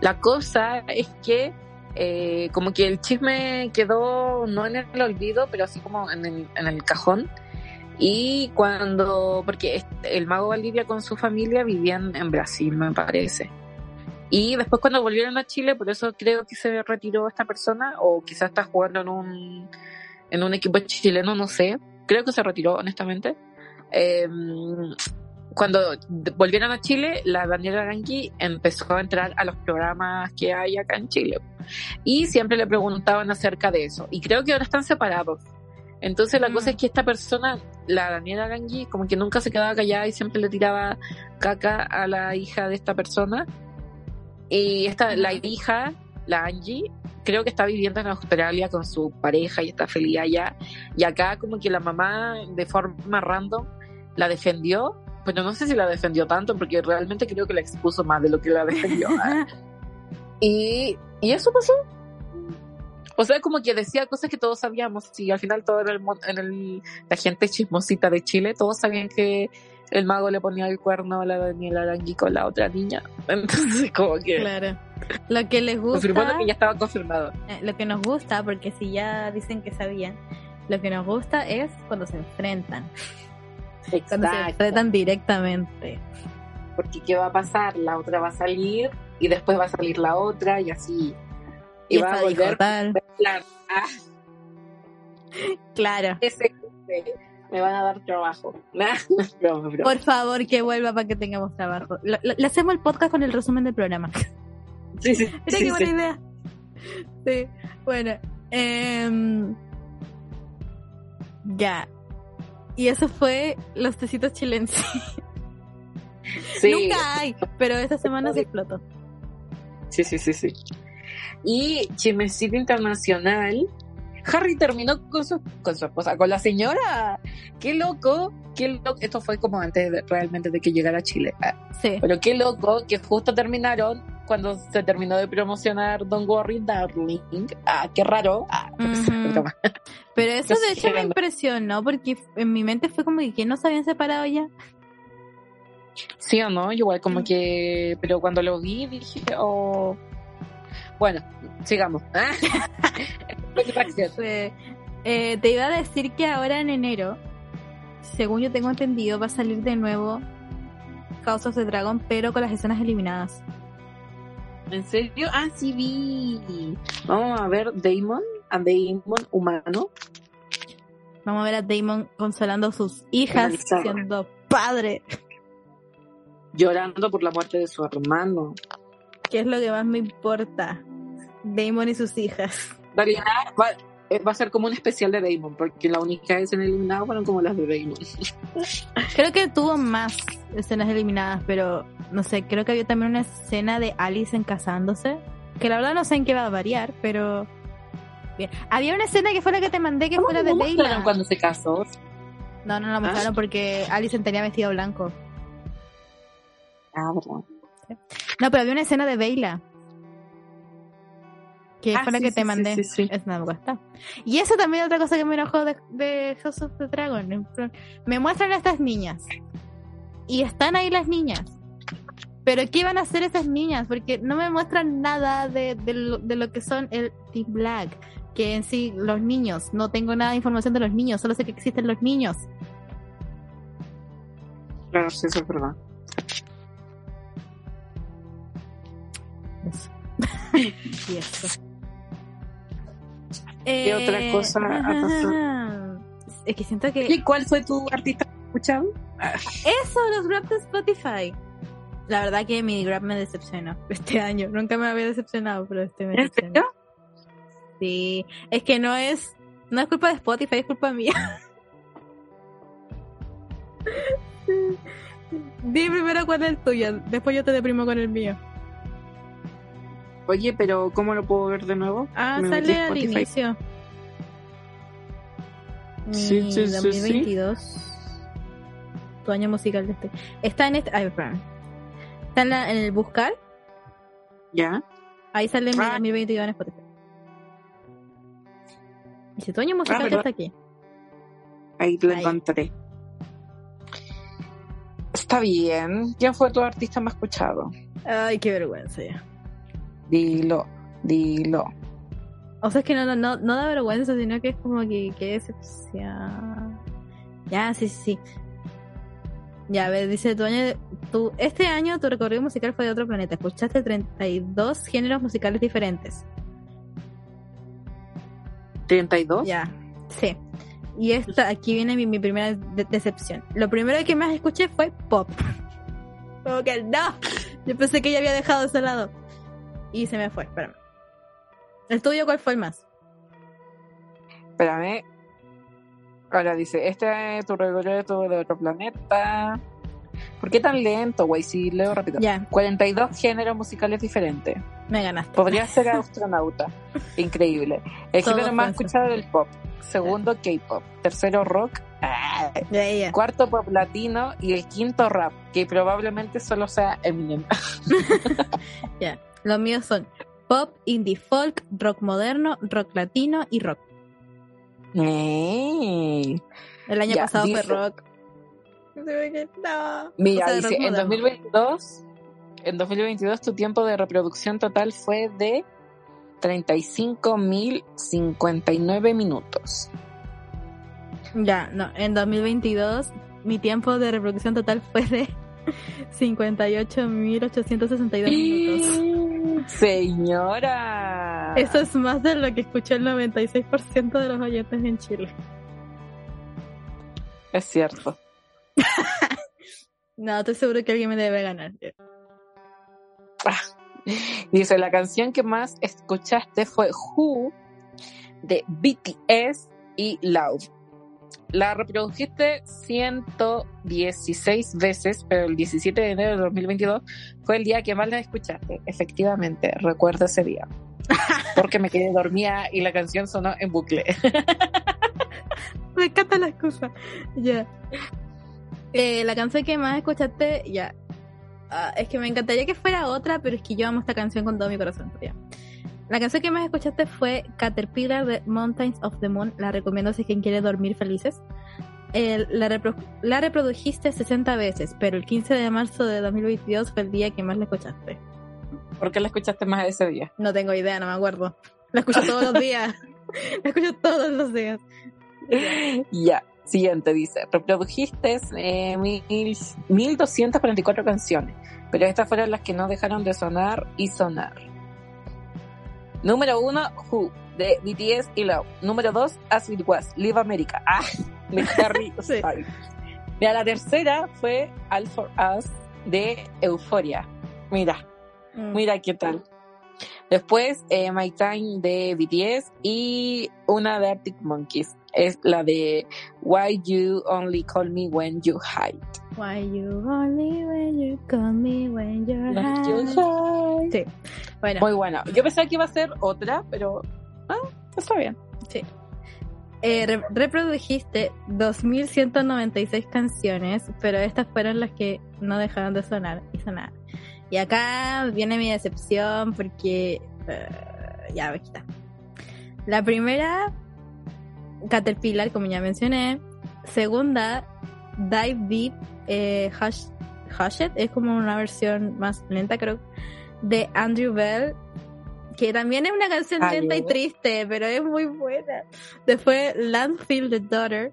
La cosa es que eh, como que el chisme quedó no en el olvido, pero así como en el, en el cajón. Y cuando, porque el mago Valdivia con su familia vivían en Brasil, me parece. Y después cuando volvieron a Chile, por eso creo que se retiró esta persona, o quizás está jugando en un, en un equipo chileno, no sé. Creo que se retiró, honestamente. Eh, cuando volvieron a Chile, la Daniela Arangui empezó a entrar a los programas que hay acá en Chile. Y siempre le preguntaban acerca de eso. Y creo que ahora están separados. Entonces la Mm. cosa es que esta persona, la Daniela Arangui, como que nunca se quedaba callada y siempre le tiraba caca a la hija de esta persona. Y esta, la hija, la Angie, creo que está viviendo en Australia con su pareja y está feliz allá. Y acá como que la mamá de forma random la defendió, pero no sé si la defendió tanto porque realmente creo que la expuso más de lo que la defendió. [laughs] y, y eso pasó. O sea, como que decía cosas que todos sabíamos y al final todo en el, en el la gente chismosita de Chile, todos sabían que el mago le ponía el cuerno a la Daniela Arangui con la otra niña. [laughs] Entonces, como que Claro. Lo que les gusta, confirmando que ya estaba confirmado. eh, lo que nos gusta, porque si ya dicen que sabían, lo que nos gusta es cuando se enfrentan, cuando se Exacto. enfrentan directamente. Porque ¿qué va a pasar? La otra va a salir y después va a salir la otra y así. Y, va a volver tal. Claro, ah, Claro. ese me van a dar trabajo. [laughs] Broma, broma. Por favor, que vuelva para que tengamos trabajo. Le hacemos el podcast con el resumen del programa. Sí, sí, [laughs] Mira sí, qué buena sí. idea. Sí, bueno. em, ya. Y eso fue los tecitos chilenos. [laughs] Sí. Nunca hay, pero esta semana se explotó. Sí, sí, sí, sí. Y Chismecito Internacional, Harry terminó con su, con su esposa, con la señora. Qué loco, qué loco. Esto fue como antes de- realmente de que llegara a Chile. Ah, Sí. Pero qué loco que justo terminaron cuando se terminó de promocionar Don't Worry Darling. Ah, qué raro. Ah, broma. Pero eso de hecho me impresionó porque en mi mente fue como que ¿que no se habían separado ya. Sí o no, igual como que, pero cuando lo vi dije, oh, bueno, sigamos. [laughs] Eh, te iba a decir que ahora en enero, según yo tengo entendido, va a salir de nuevo House of the Dragon, pero con las escenas eliminadas. ¿En serio? Ah, sí vi. Vamos a ver Damon, a Damon humano. Vamos a ver a Damon consolando a sus hijas, Analizado. siendo padre, llorando por la muerte de su hermano. que es lo que más me importa. Damon y sus hijas. En realidad va, eh, va a ser como un especial de Damon, porque la única escena eliminada fueron como las de Damon. [laughs] Creo que tuvo más escenas eliminadas, pero no sé, creo que había también una escena de Alice en casándose, que la verdad no sé en qué va a variar, pero... Bien. Había una escena que fue la que te mandé que fue la de ¿Cómo mostraron Layla. cuando se casó? No, no la ¿Ah? mostraron porque Alice tenía vestido blanco. Ah. No, pero había una escena de Beyla. Que Ah, fue la sí, que te sí, mandé. sí, sí. Es nada, está. Y eso también es otra cosa que me enojó de, de House of the Dragon. Me muestran a estas niñas. Y están ahí las niñas. Pero ¿qué van a hacer esas niñas? Porque no me muestran nada de, de lo, de lo que son el Team Black. Que en sí, los niños. No tengo nada de información de los niños. Solo sé que existen los niños. Claro, sí, eso es verdad. Eso. [laughs] y eso. ¿Qué otra cosa ha pasado? Es que siento que ¿Y cuál fue tu artista escuchado? eso, los rap de Spotify. La verdad que mi rap me decepcionó este año. Nunca me había decepcionado, pero este me ¿En decepcionó. Sí, es que no es no es culpa de Spotify, es culpa mía. [laughs] Di primero cuál es el tuyo, después yo te deprimo con el mío. Oye, pero ¿cómo lo puedo ver de nuevo? Ah, Me sale al inicio. Sí, Mi sí, sí, sí. 2022. Tu año musical de este. Está en este. Ay, espérame. Está en, la- en el buscar. ¿Ya? Ahí sale mi Ah. 2022 en Spotify. Dice tu año musical ¿verdad? está aquí. Ahí Ahí. levantaré. Está bien. ¿Quién fue tu artista más escuchado? Ay, qué vergüenza ya. Dilo, dilo. O sea, es que no, no, no, no da vergüenza, sino que es como que, que decepción. Ya, sí, sí, sí. Ya, a ver, dice tu año, tu, este año tu recorrido musical fue de otro planeta. Escuchaste 32 géneros musicales diferentes. ¿32? Ya, sí. Y esta, aquí viene mi, mi primera de- decepción. Lo primero que más escuché fue pop. Como que no. Yo pensé que ya había dejado ese lado. Y se me fue, espérame. ¿El tuyo cuál fue el más? Espérame. Ahora dice, este es tu recorrido de otro planeta. ¿Por qué tan lento, güey? Si leo rápido. Ya, 42 géneros musicales diferentes. me ganaste. Podría [laughs] ser astronauta. Increíble. El Todo género más escuchado del pop. Segundo, K-pop. Tercero, rock. Ah. Ya. Cuarto, pop latino. Y el quinto, rap. Que probablemente solo sea Eminem. [laughs] Ya. Los míos son pop, indie folk, rock moderno, rock latino y rock. Ey. El año Ya, pasado dice- fue rock. No. Mira, O sea, dice, en moderno. 2022, en 2022 tu tiempo de reproducción total fue de 35.059 minutos. Ya, no, en 2022 mi tiempo de reproducción total fue de 58.862 minutos. Señora. Eso es más de lo que escuchó el 96% de los oyentes en Chile. es cierto. [laughs] No, estoy seguro que alguien me debe ganar. Dice, la canción que más escuchaste fue Who de BTS y Love. La reprodujiste 116 veces, pero el 17 de enero de 2022 fue el día que más la escuchaste. Efectivamente, recuerdo ese día. [laughs] Porque me quedé dormida y la canción sonó en bucle. [laughs] me encanta la excusa. Ya. Eh, la canción que más escuchaste, ya. Ah, es que me encantaría que fuera otra, pero es que yo amo esta canción con todo mi corazón. Ya. La canción que más escuchaste fue Caterpillar de Mountains of the Moon. La recomiendo si quien quiere dormir felices. la, la, reprodujiste 60 veces, pero el 15 de marzo de 2022 fue el día que más la escuchaste. ¿Por qué la escuchaste más ese día? No tengo idea, no me acuerdo. La escucho todos los días. [laughs] la escucho todos los días. Ya, siguiente dice, reprodujiste eh, mil, 1244 canciones, pero estas fueron las que no dejaron de sonar y sonar. Número uno, Who, de BTS y Love. Número dos, As It Was, Live America. Ah, [laughs] me Harry [laughs] sí. Mira, la tercera fue All For Us de Euphoria. Mira, mm. mira qué tal. Después, eh, My Time de BTS y una de Arctic Monkeys. Es la de Why You Only Call Me When You Hide. Why you only when you call me when you're high. Sí. Bueno. Muy bueno. Yo pensaba que iba a ser otra, pero ah, está bien. Sí. Eh, reprodujiste 2.196 canciones, pero estas fueron las que no dejaron de sonar y sonar. Y acá viene mi decepción porque... Uh, ya, aquí está. La primera, Caterpillar, como ya mencioné. Segunda, Dive Deep eh, Hushed, es como una versión más lenta, creo, de Andrew Bell, que también es una canción lenta y triste, pero es muy buena. Después Landfill the Daughter.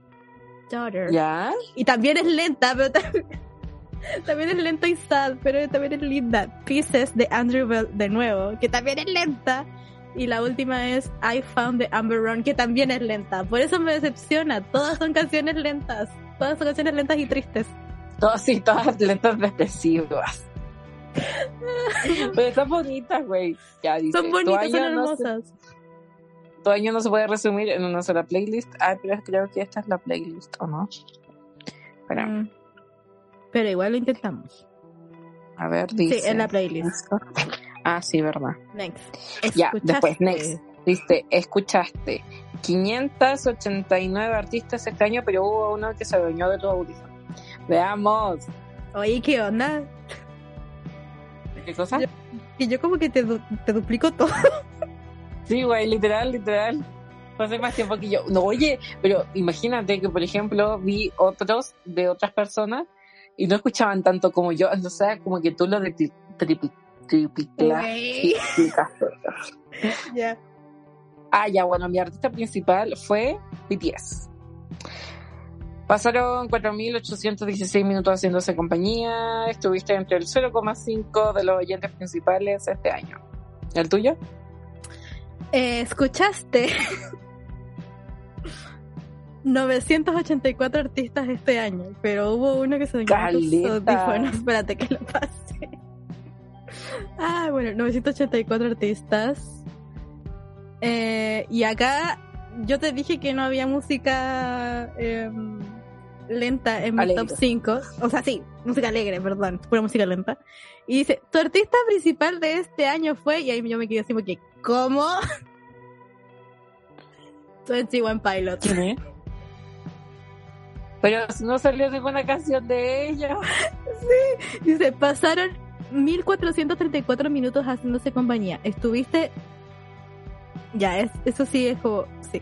Daughter. ¿Ya? Y también es lenta, pero [laughs] también, es lenta y sad, pero también es linda. Pieces de Andrew Bell de nuevo, que también es lenta. Y la última es I Found the Amber Run, que también es lenta. Por eso me decepciona. Todas son canciones lentas. Todas son canciones lentas y tristes. Todas, sí, todas lentas depresivas. [laughs] Pero están bonitas, güey. Son bonitas, son hermosas. No año no se puede resumir en una sola playlist. Ah, pero creo que esta es la playlist, ¿o no? Pero, mm. pero igual lo intentamos. A ver, dice. Sí, en la playlist. Ah, sí, verdad. Next. Ya, después, next. Dice, escuchaste 589 artistas este año, pero hubo uno que se adueñó de tu audífono. Veamos. Oye, ¿qué onda? ¿Qué cosa? y yo como que te, te duplico todo. Sí, güey, literal, literal. Hace más tiempo que yo. No, oye, pero imagínate que, por ejemplo, vi otros de otras personas y no escuchaban tanto como yo. Entonces, como que tú lo de [laughs] Ya. Ah, ya, bueno, mi artista principal fue BTS. Pasaron 4.816 minutos haciéndose compañía. Estuviste entre el 0,5 de los oyentes principales este año. ¿El tuyo? Eh, escuchaste 984 artistas este año, pero hubo uno que se Bueno, Espérate que lo pase. Ah, bueno, 984 artistas. Eh, y acá yo te dije que no había música em, lenta en mi top 5. O sea, sí, música alegre, perdón, pura música lenta. Y dice, tu artista principal de este año fue, y ahí yo me quedé así porque, ¿cómo? [laughs] 21 Pilots. ¿Quién Pero no salió ninguna canción de ella. [laughs] sí, dice, pasaron 1434 minutos haciéndose compañía. Estuviste. Ya, es, eso sí es como. Sí.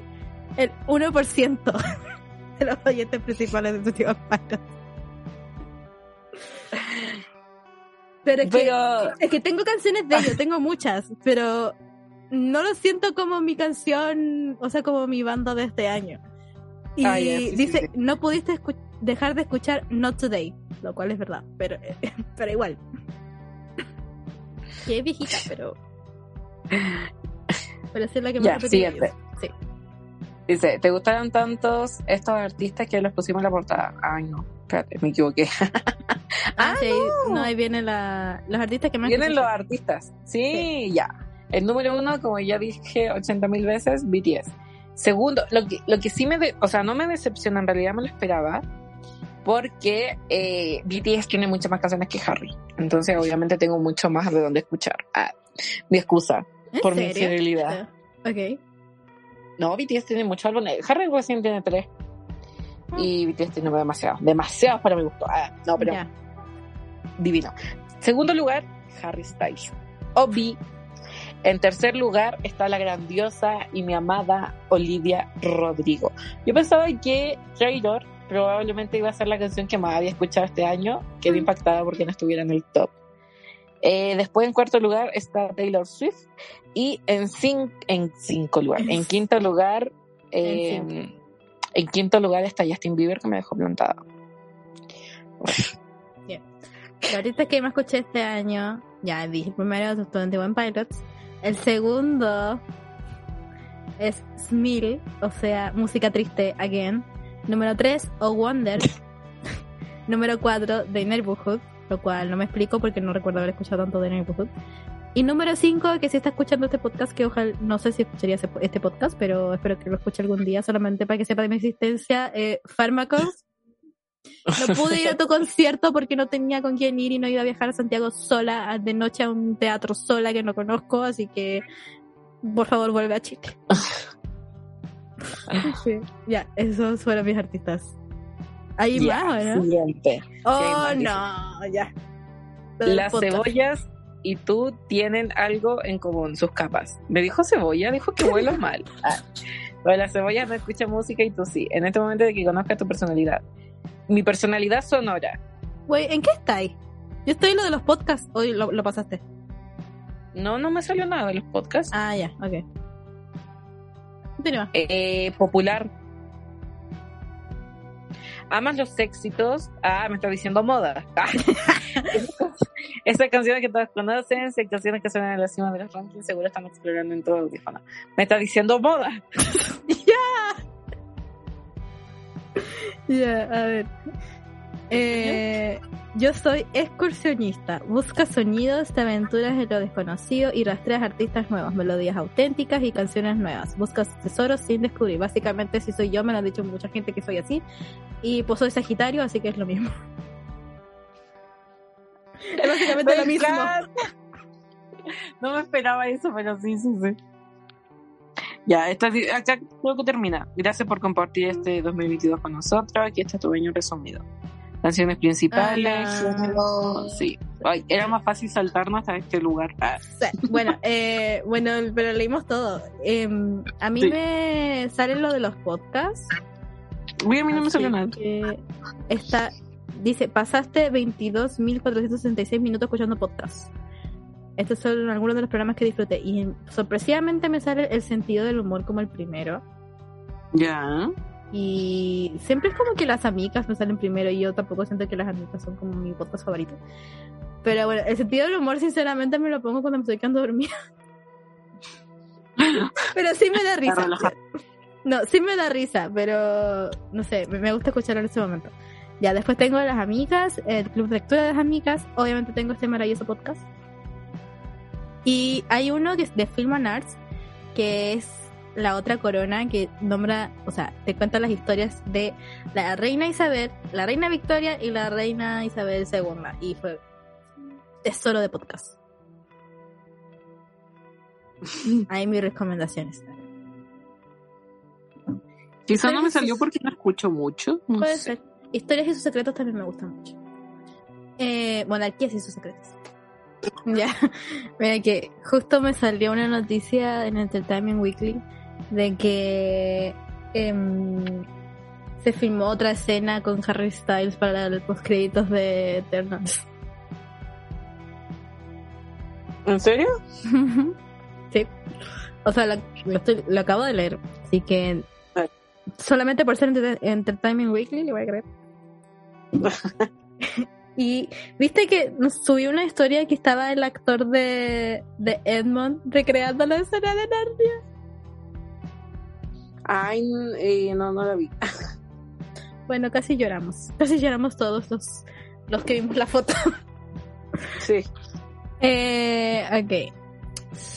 El 1% [laughs] de los oyentes principales de su Pero es, Que, es que tengo canciones de ellos, tengo muchas, pero no lo siento como mi canción, o sea, como mi banda de este año. Y ah, dice, no pudiste dejar de escuchar Not Today, lo cual es verdad, pero, [laughs] pero igual. [laughs] Es viejita, pero. Pero es la que más Sí. Dice, ¿te gustaron tantos estos artistas que los pusimos en la portada? Ay, no, espérate, me equivoqué. [laughs] ah, sí, no. ahí vienen la, los artistas que más. Vienen los artistas, sí, ya. El número uno, como ya dije 80 mil veces, BTS. Segundo, lo que, lo que sí me, de- o sea, no me decepciona, en realidad me lo esperaba, porque eh, BTS tiene muchas más canciones que Harry. Entonces, obviamente, tengo mucho más de donde escuchar. Ah, mi excusa ¿En por mi infidelidad. Ok. No, BTS tiene muchos álbumes. Harry recién tiene tres. Y BTS tiene demasiado, demasiados para mi gusto. Ah, no, pero divino. Segundo lugar, Harry Styles. Obi. En tercer lugar está la grandiosa y mi amada Olivia Rodrigo. Yo pensaba que Traitor probablemente iba a ser la canción que más había escuchado este año. Quedé Mm. impactada porque no estuviera en el top. Eh, después en cuarto lugar está Taylor Swift y en, cin- en cinco lugar, en [laughs] quinto lugar, eh, En en quinto lugar está Justin Bieber que me dejó plantada. [laughs] La ahorita que me escuché este año, ya dije el primero es 21 Pilots. El segundo es Smil, o sea, música triste again. Número 3, Oh Wonder. [laughs] Número 4, The Neighborhood, lo cual no me explico porque no recuerdo haber escuchado tanto The Neighborhood. Y número 5, que si está escuchando este podcast, que ojalá, no sé si escucharía este podcast, pero espero que lo escuche algún día, solamente para que sepa de mi existencia, eh, Fármacos. [laughs] No pude ir a tu concierto porque no tenía con quién ir y no iba a viajar a Santiago sola, de noche a un teatro sola que no conozco, así que por favor vuelve a Chile. [laughs] [laughs] Sí, Ya, esos fueron mis artistas. ¿Hay Ya, más, o no? siguiente. Oh, no, ya. Las cebollas y tú tienen algo en común, sus capas. Me dijo cebolla, dijo que vuelo [laughs] mal. Ah. Pero las cebollas no escuchan música y tú sí. En este momento de que conozcas tu personalidad. Mi personalidad sonora. Güey, ¿en qué estáis? Yo estoy en lo de los podcasts. Hoy lo, lo pasaste. No, no me salió nada de los podcasts. Ah, ya, ok. Continúa. Eh, popular. Amas los éxitos. Ah, me está diciendo moda. [laughs] Esas canciones que todas conocen, esas canciones que suenan en la cima de los rankings, seguro están explorando en todo el audífono. Me está diciendo moda. [laughs] Ya, a ver. Eh, yo soy excursionista. Busca sonidos, te aventuras en lo desconocido y rastreas artistas nuevos, melodías auténticas y canciones nuevas. Buscas tesoros sin descubrir. Básicamente, si soy yo, me lo han dicho mucha gente que soy así. Y pues soy Sagitario, así que es lo mismo. Es básicamente [laughs] lo mismo. [laughs] No me esperaba eso, pero sí, sí, sí. Ya, esta, acá creo que termina. Gracias por compartir este 2022 con nosotros. Aquí está tu baño resumido. Canciones principales, género. Sí. Ay, era más fácil saltarnos a este lugar. Ah, Bueno, eh, bueno, pero leímos todo. Eh, a mí Sí. me sale lo de los podcasts. Uy, a mí no me salió nada. Está, dice, pasaste 22.466 minutos escuchando podcast. Estos son algunos de los programas que disfruté. Y sorpresivamente me sale el sentido del humor como el primero. Ya. Y siempre es como que las amigas me salen primero y yo tampoco siento que las amigas son como mi podcast favorito. Pero bueno, el sentido del humor sinceramente me lo pongo cuando me estoy quedando dormida. [laughs] Pero sí me da risa. No, sí me da risa, pero no sé, me, gusta escucharlo en este momento. Ya, después tengo las amigas, el club de lectura de las amigas, obviamente tengo este maravilloso podcast. Y hay uno que es de Film and Arts, que es la otra corona que nombra, o sea, te cuenta las historias de la reina Isabel, la reina Victoria y la reina Isabel II. Y fue tesoro de podcast. [laughs] Ahí mis recomendaciones. Quizá no me salió porque no escucho mucho. No Puede sé. ser. Historias y sus secretos también me gustan mucho. Eh, monarquías y sus secretos. [laughs] Ya, mira que justo me salió una noticia en Entertainment Weekly de que em, se filmó otra escena con Harry Styles para los postcréditos de Eternals. ¿En serio? [laughs] sí. O sea, lo, lo estoy- lo acabo de leer. Así que Ah. solamente por ser Enter- Entertainment Weekly le voy a creer. [laughs] y viste que nos subió una historia que estaba el actor de, de Edmond recreando la escena de Narnia. Ay, eh, no, no la vi. [laughs] Bueno, casi lloramos. Casi lloramos todos los, los que vimos la foto. [laughs] Sí. Eh, ok.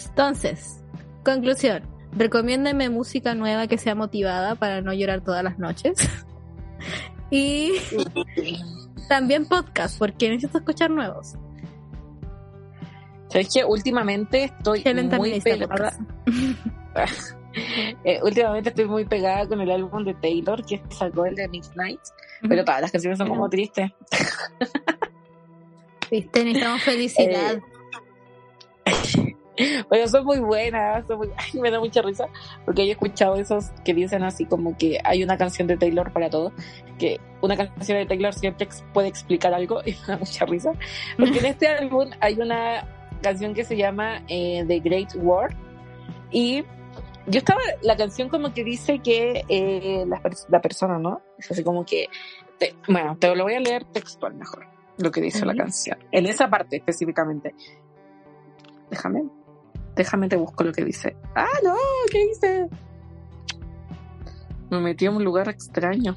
Entonces, conclusión. recomiéndeme música nueva que sea motivada para no llorar todas las noches. [laughs] y también podcast, porque necesito escuchar nuevos. ¿Sabes que Últimamente estoy muy pegada. [laughs] Eh, últimamente estoy muy pegada con el álbum de Taylor que sacó el de Midnight. Pero todas las canciones son como tristes. [laughs] Viste, necesitamos [laughs] felicidad. Bueno, son muy buenas, son muy- ay, me da mucha risa, porque yo he escuchado esos que dicen así como que hay una canción de Taylor para todo, que una canción de Taylor siempre puede explicar algo y me da mucha risa, porque en este álbum hay una canción que se llama eh, The Great War y yo estaba, la canción como que dice que eh, la, pers- la persona, ¿no? Es así como que, te- bueno, te lo voy a leer textual mejor, lo que dice la canción, en esa parte específicamente. Déjame, déjame te busco lo que dice. Ah, no, ¿qué dice? Me metí en un lugar extraño.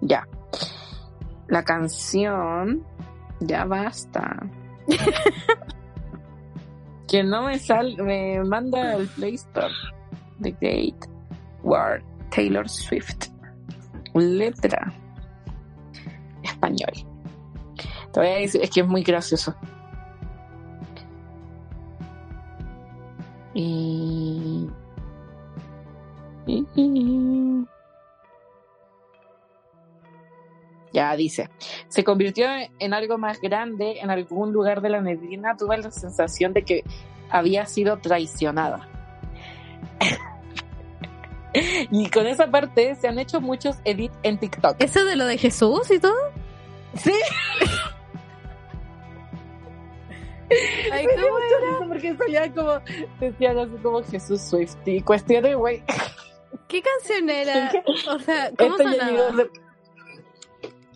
Ya. La canción. Ya basta. [laughs] que no me sal, me manda al Play Store. The Great War. Taylor Swift. Letra. Español. Te voy a decir, es que es muy gracioso. Y... y- Ya dice, se convirtió en algo más grande en algún lugar de la neblina. Tuve la sensación de que había sido traicionada. [laughs] y con esa parte se han hecho muchos edits en TikTok. ¿Eso de lo de Jesús y todo? Sí, [laughs] Ay, Me dio porque salía como, decían así como Jesús Swift y cuestiones, güey. ¿Qué canción [laughs] era? ¿Qué? O sea, ¿cómo Esto ya sonaba?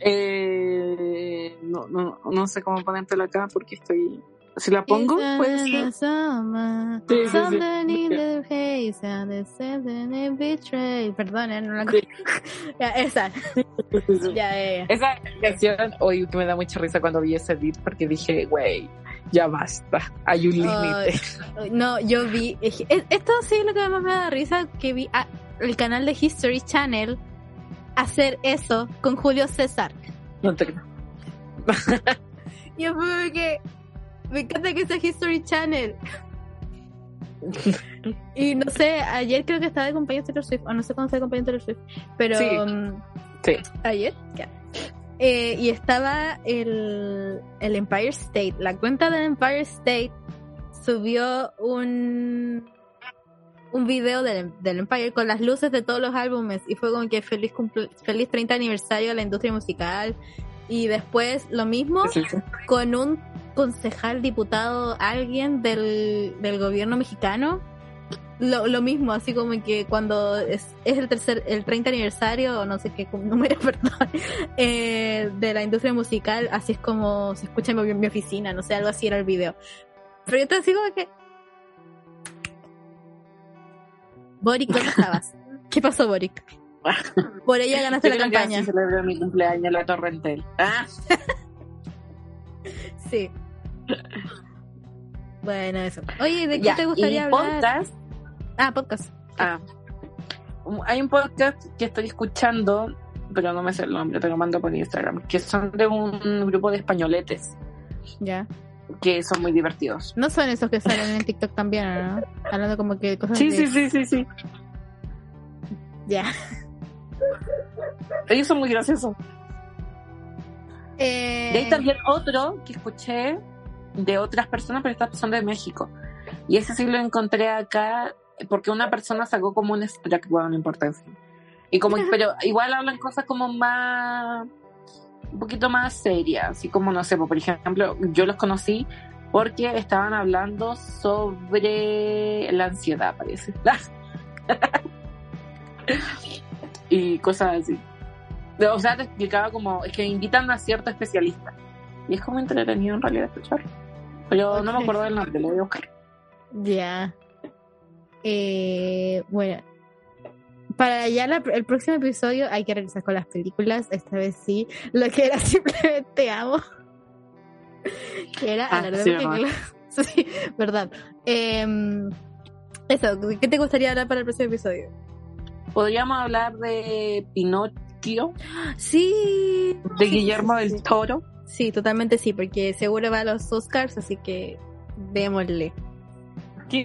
Eh, no, no, no sé cómo ponértela acá porque estoy. Si la pongo, puede ser. Sí, sí, sí. Perdón, eh, no la. [laughs] Ya, esa. Ya, ya, ya. Esa canción, hoy que me da mucha risa cuando vi ese edit porque dije, güey, ya basta, hay un límite. No, yo vi. es- Esto sí es lo que más me da risa: que vi a- el canal de History Channel hacer eso con Julio César. No te creo. Y [laughs] yo fue que. Me encanta que sea History Channel. [laughs] Y no sé, ayer creo que estaba de compañero de Taylor Swift, o no sé cuándo estaba de compañero de Taylor Swift, pero Sí. um, Sí. ayer, ya. Eh, y estaba el, el Empire State, la cuenta del Empire State subió un un video del, del Empire con las luces de todos los álbumes y fue como que feliz cumple- feliz 30 aniversario de la industria musical y después lo mismo Sí, sí. con un concejal, diputado, alguien del, del gobierno mexicano. Lo, lo mismo, así como que cuando es, es el tercer, el 30 aniversario, o no sé qué número, [laughs] perdón, eh, de la industria musical, así es como se escucha en mi, mi oficina, no sé, algo así era el video. Pero yo te como que... Boric, ¿dónde estabas? [laughs] ¿Qué pasó, Boric? Por ella [laughs] ganaste la Yo campaña. así celebré mi cumpleaños la Torrentel. Ah, [laughs] Sí. Bueno, eso. Oye, ¿de qué ya. te gustaría y hablar? podcast, Ah, podcast. Ah, un- hay un podcast que estoy escuchando, pero no me sé el nombre, te lo mando por Instagram, que son de un grupo de españoletes Ya. Que son muy divertidos. No son esos que salen en TikTok también, ¿no? Hablando como que cosas Sí, de... sí, sí, sí, sí. Ya. Ellos son muy graciosos. Eh, Y hay también otro que escuché de otras personas, pero estas son de México. Y ese sí lo encontré acá porque una persona sacó como un extract, bueno, no importa. Y como, [laughs] pero igual hablan cosas como más, un poquito más serias, así como, no sé, por ejemplo, yo los conocí porque estaban hablando sobre la ansiedad, parece. [laughs] y cosas así. O sea, te explicaba como, es que invitan a cierto especialista. Y es como entretenido en realidad escucharlo. Pero no me acuerdo del nombre, lo voy a buscar. Ya. Eh, bueno. Para ya la- el próximo episodio hay que regresar con las películas. Esta vez sí. Lo que era [laughs] simplemente amo. Que era Ah, hablar de sí, películas. [laughs] Sí, verdad. Em, eso, ¿qué te gustaría hablar para el próximo episodio? Podríamos hablar de Pinocchio, Sí. de Guillermo sí, sí. del Toro. Sí, totalmente sí, porque seguro va a los Oscars, así que démosle. Sí,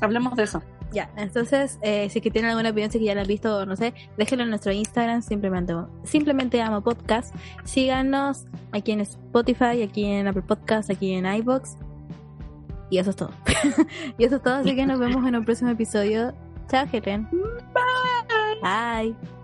hablemos de eso. Ya, entonces, eh, si es que tienen alguna opinión, si es que ya la han visto o no sé, déjenlo en nuestro Instagram, simplemente, simplemente amo podcast. Síganos aquí en Spotify, aquí en Apple Podcast, aquí en iBox. Y eso es todo. [laughs] y eso es todo, así que nos vemos en un próximo episodio. Chao, Helen. Bye. Bye.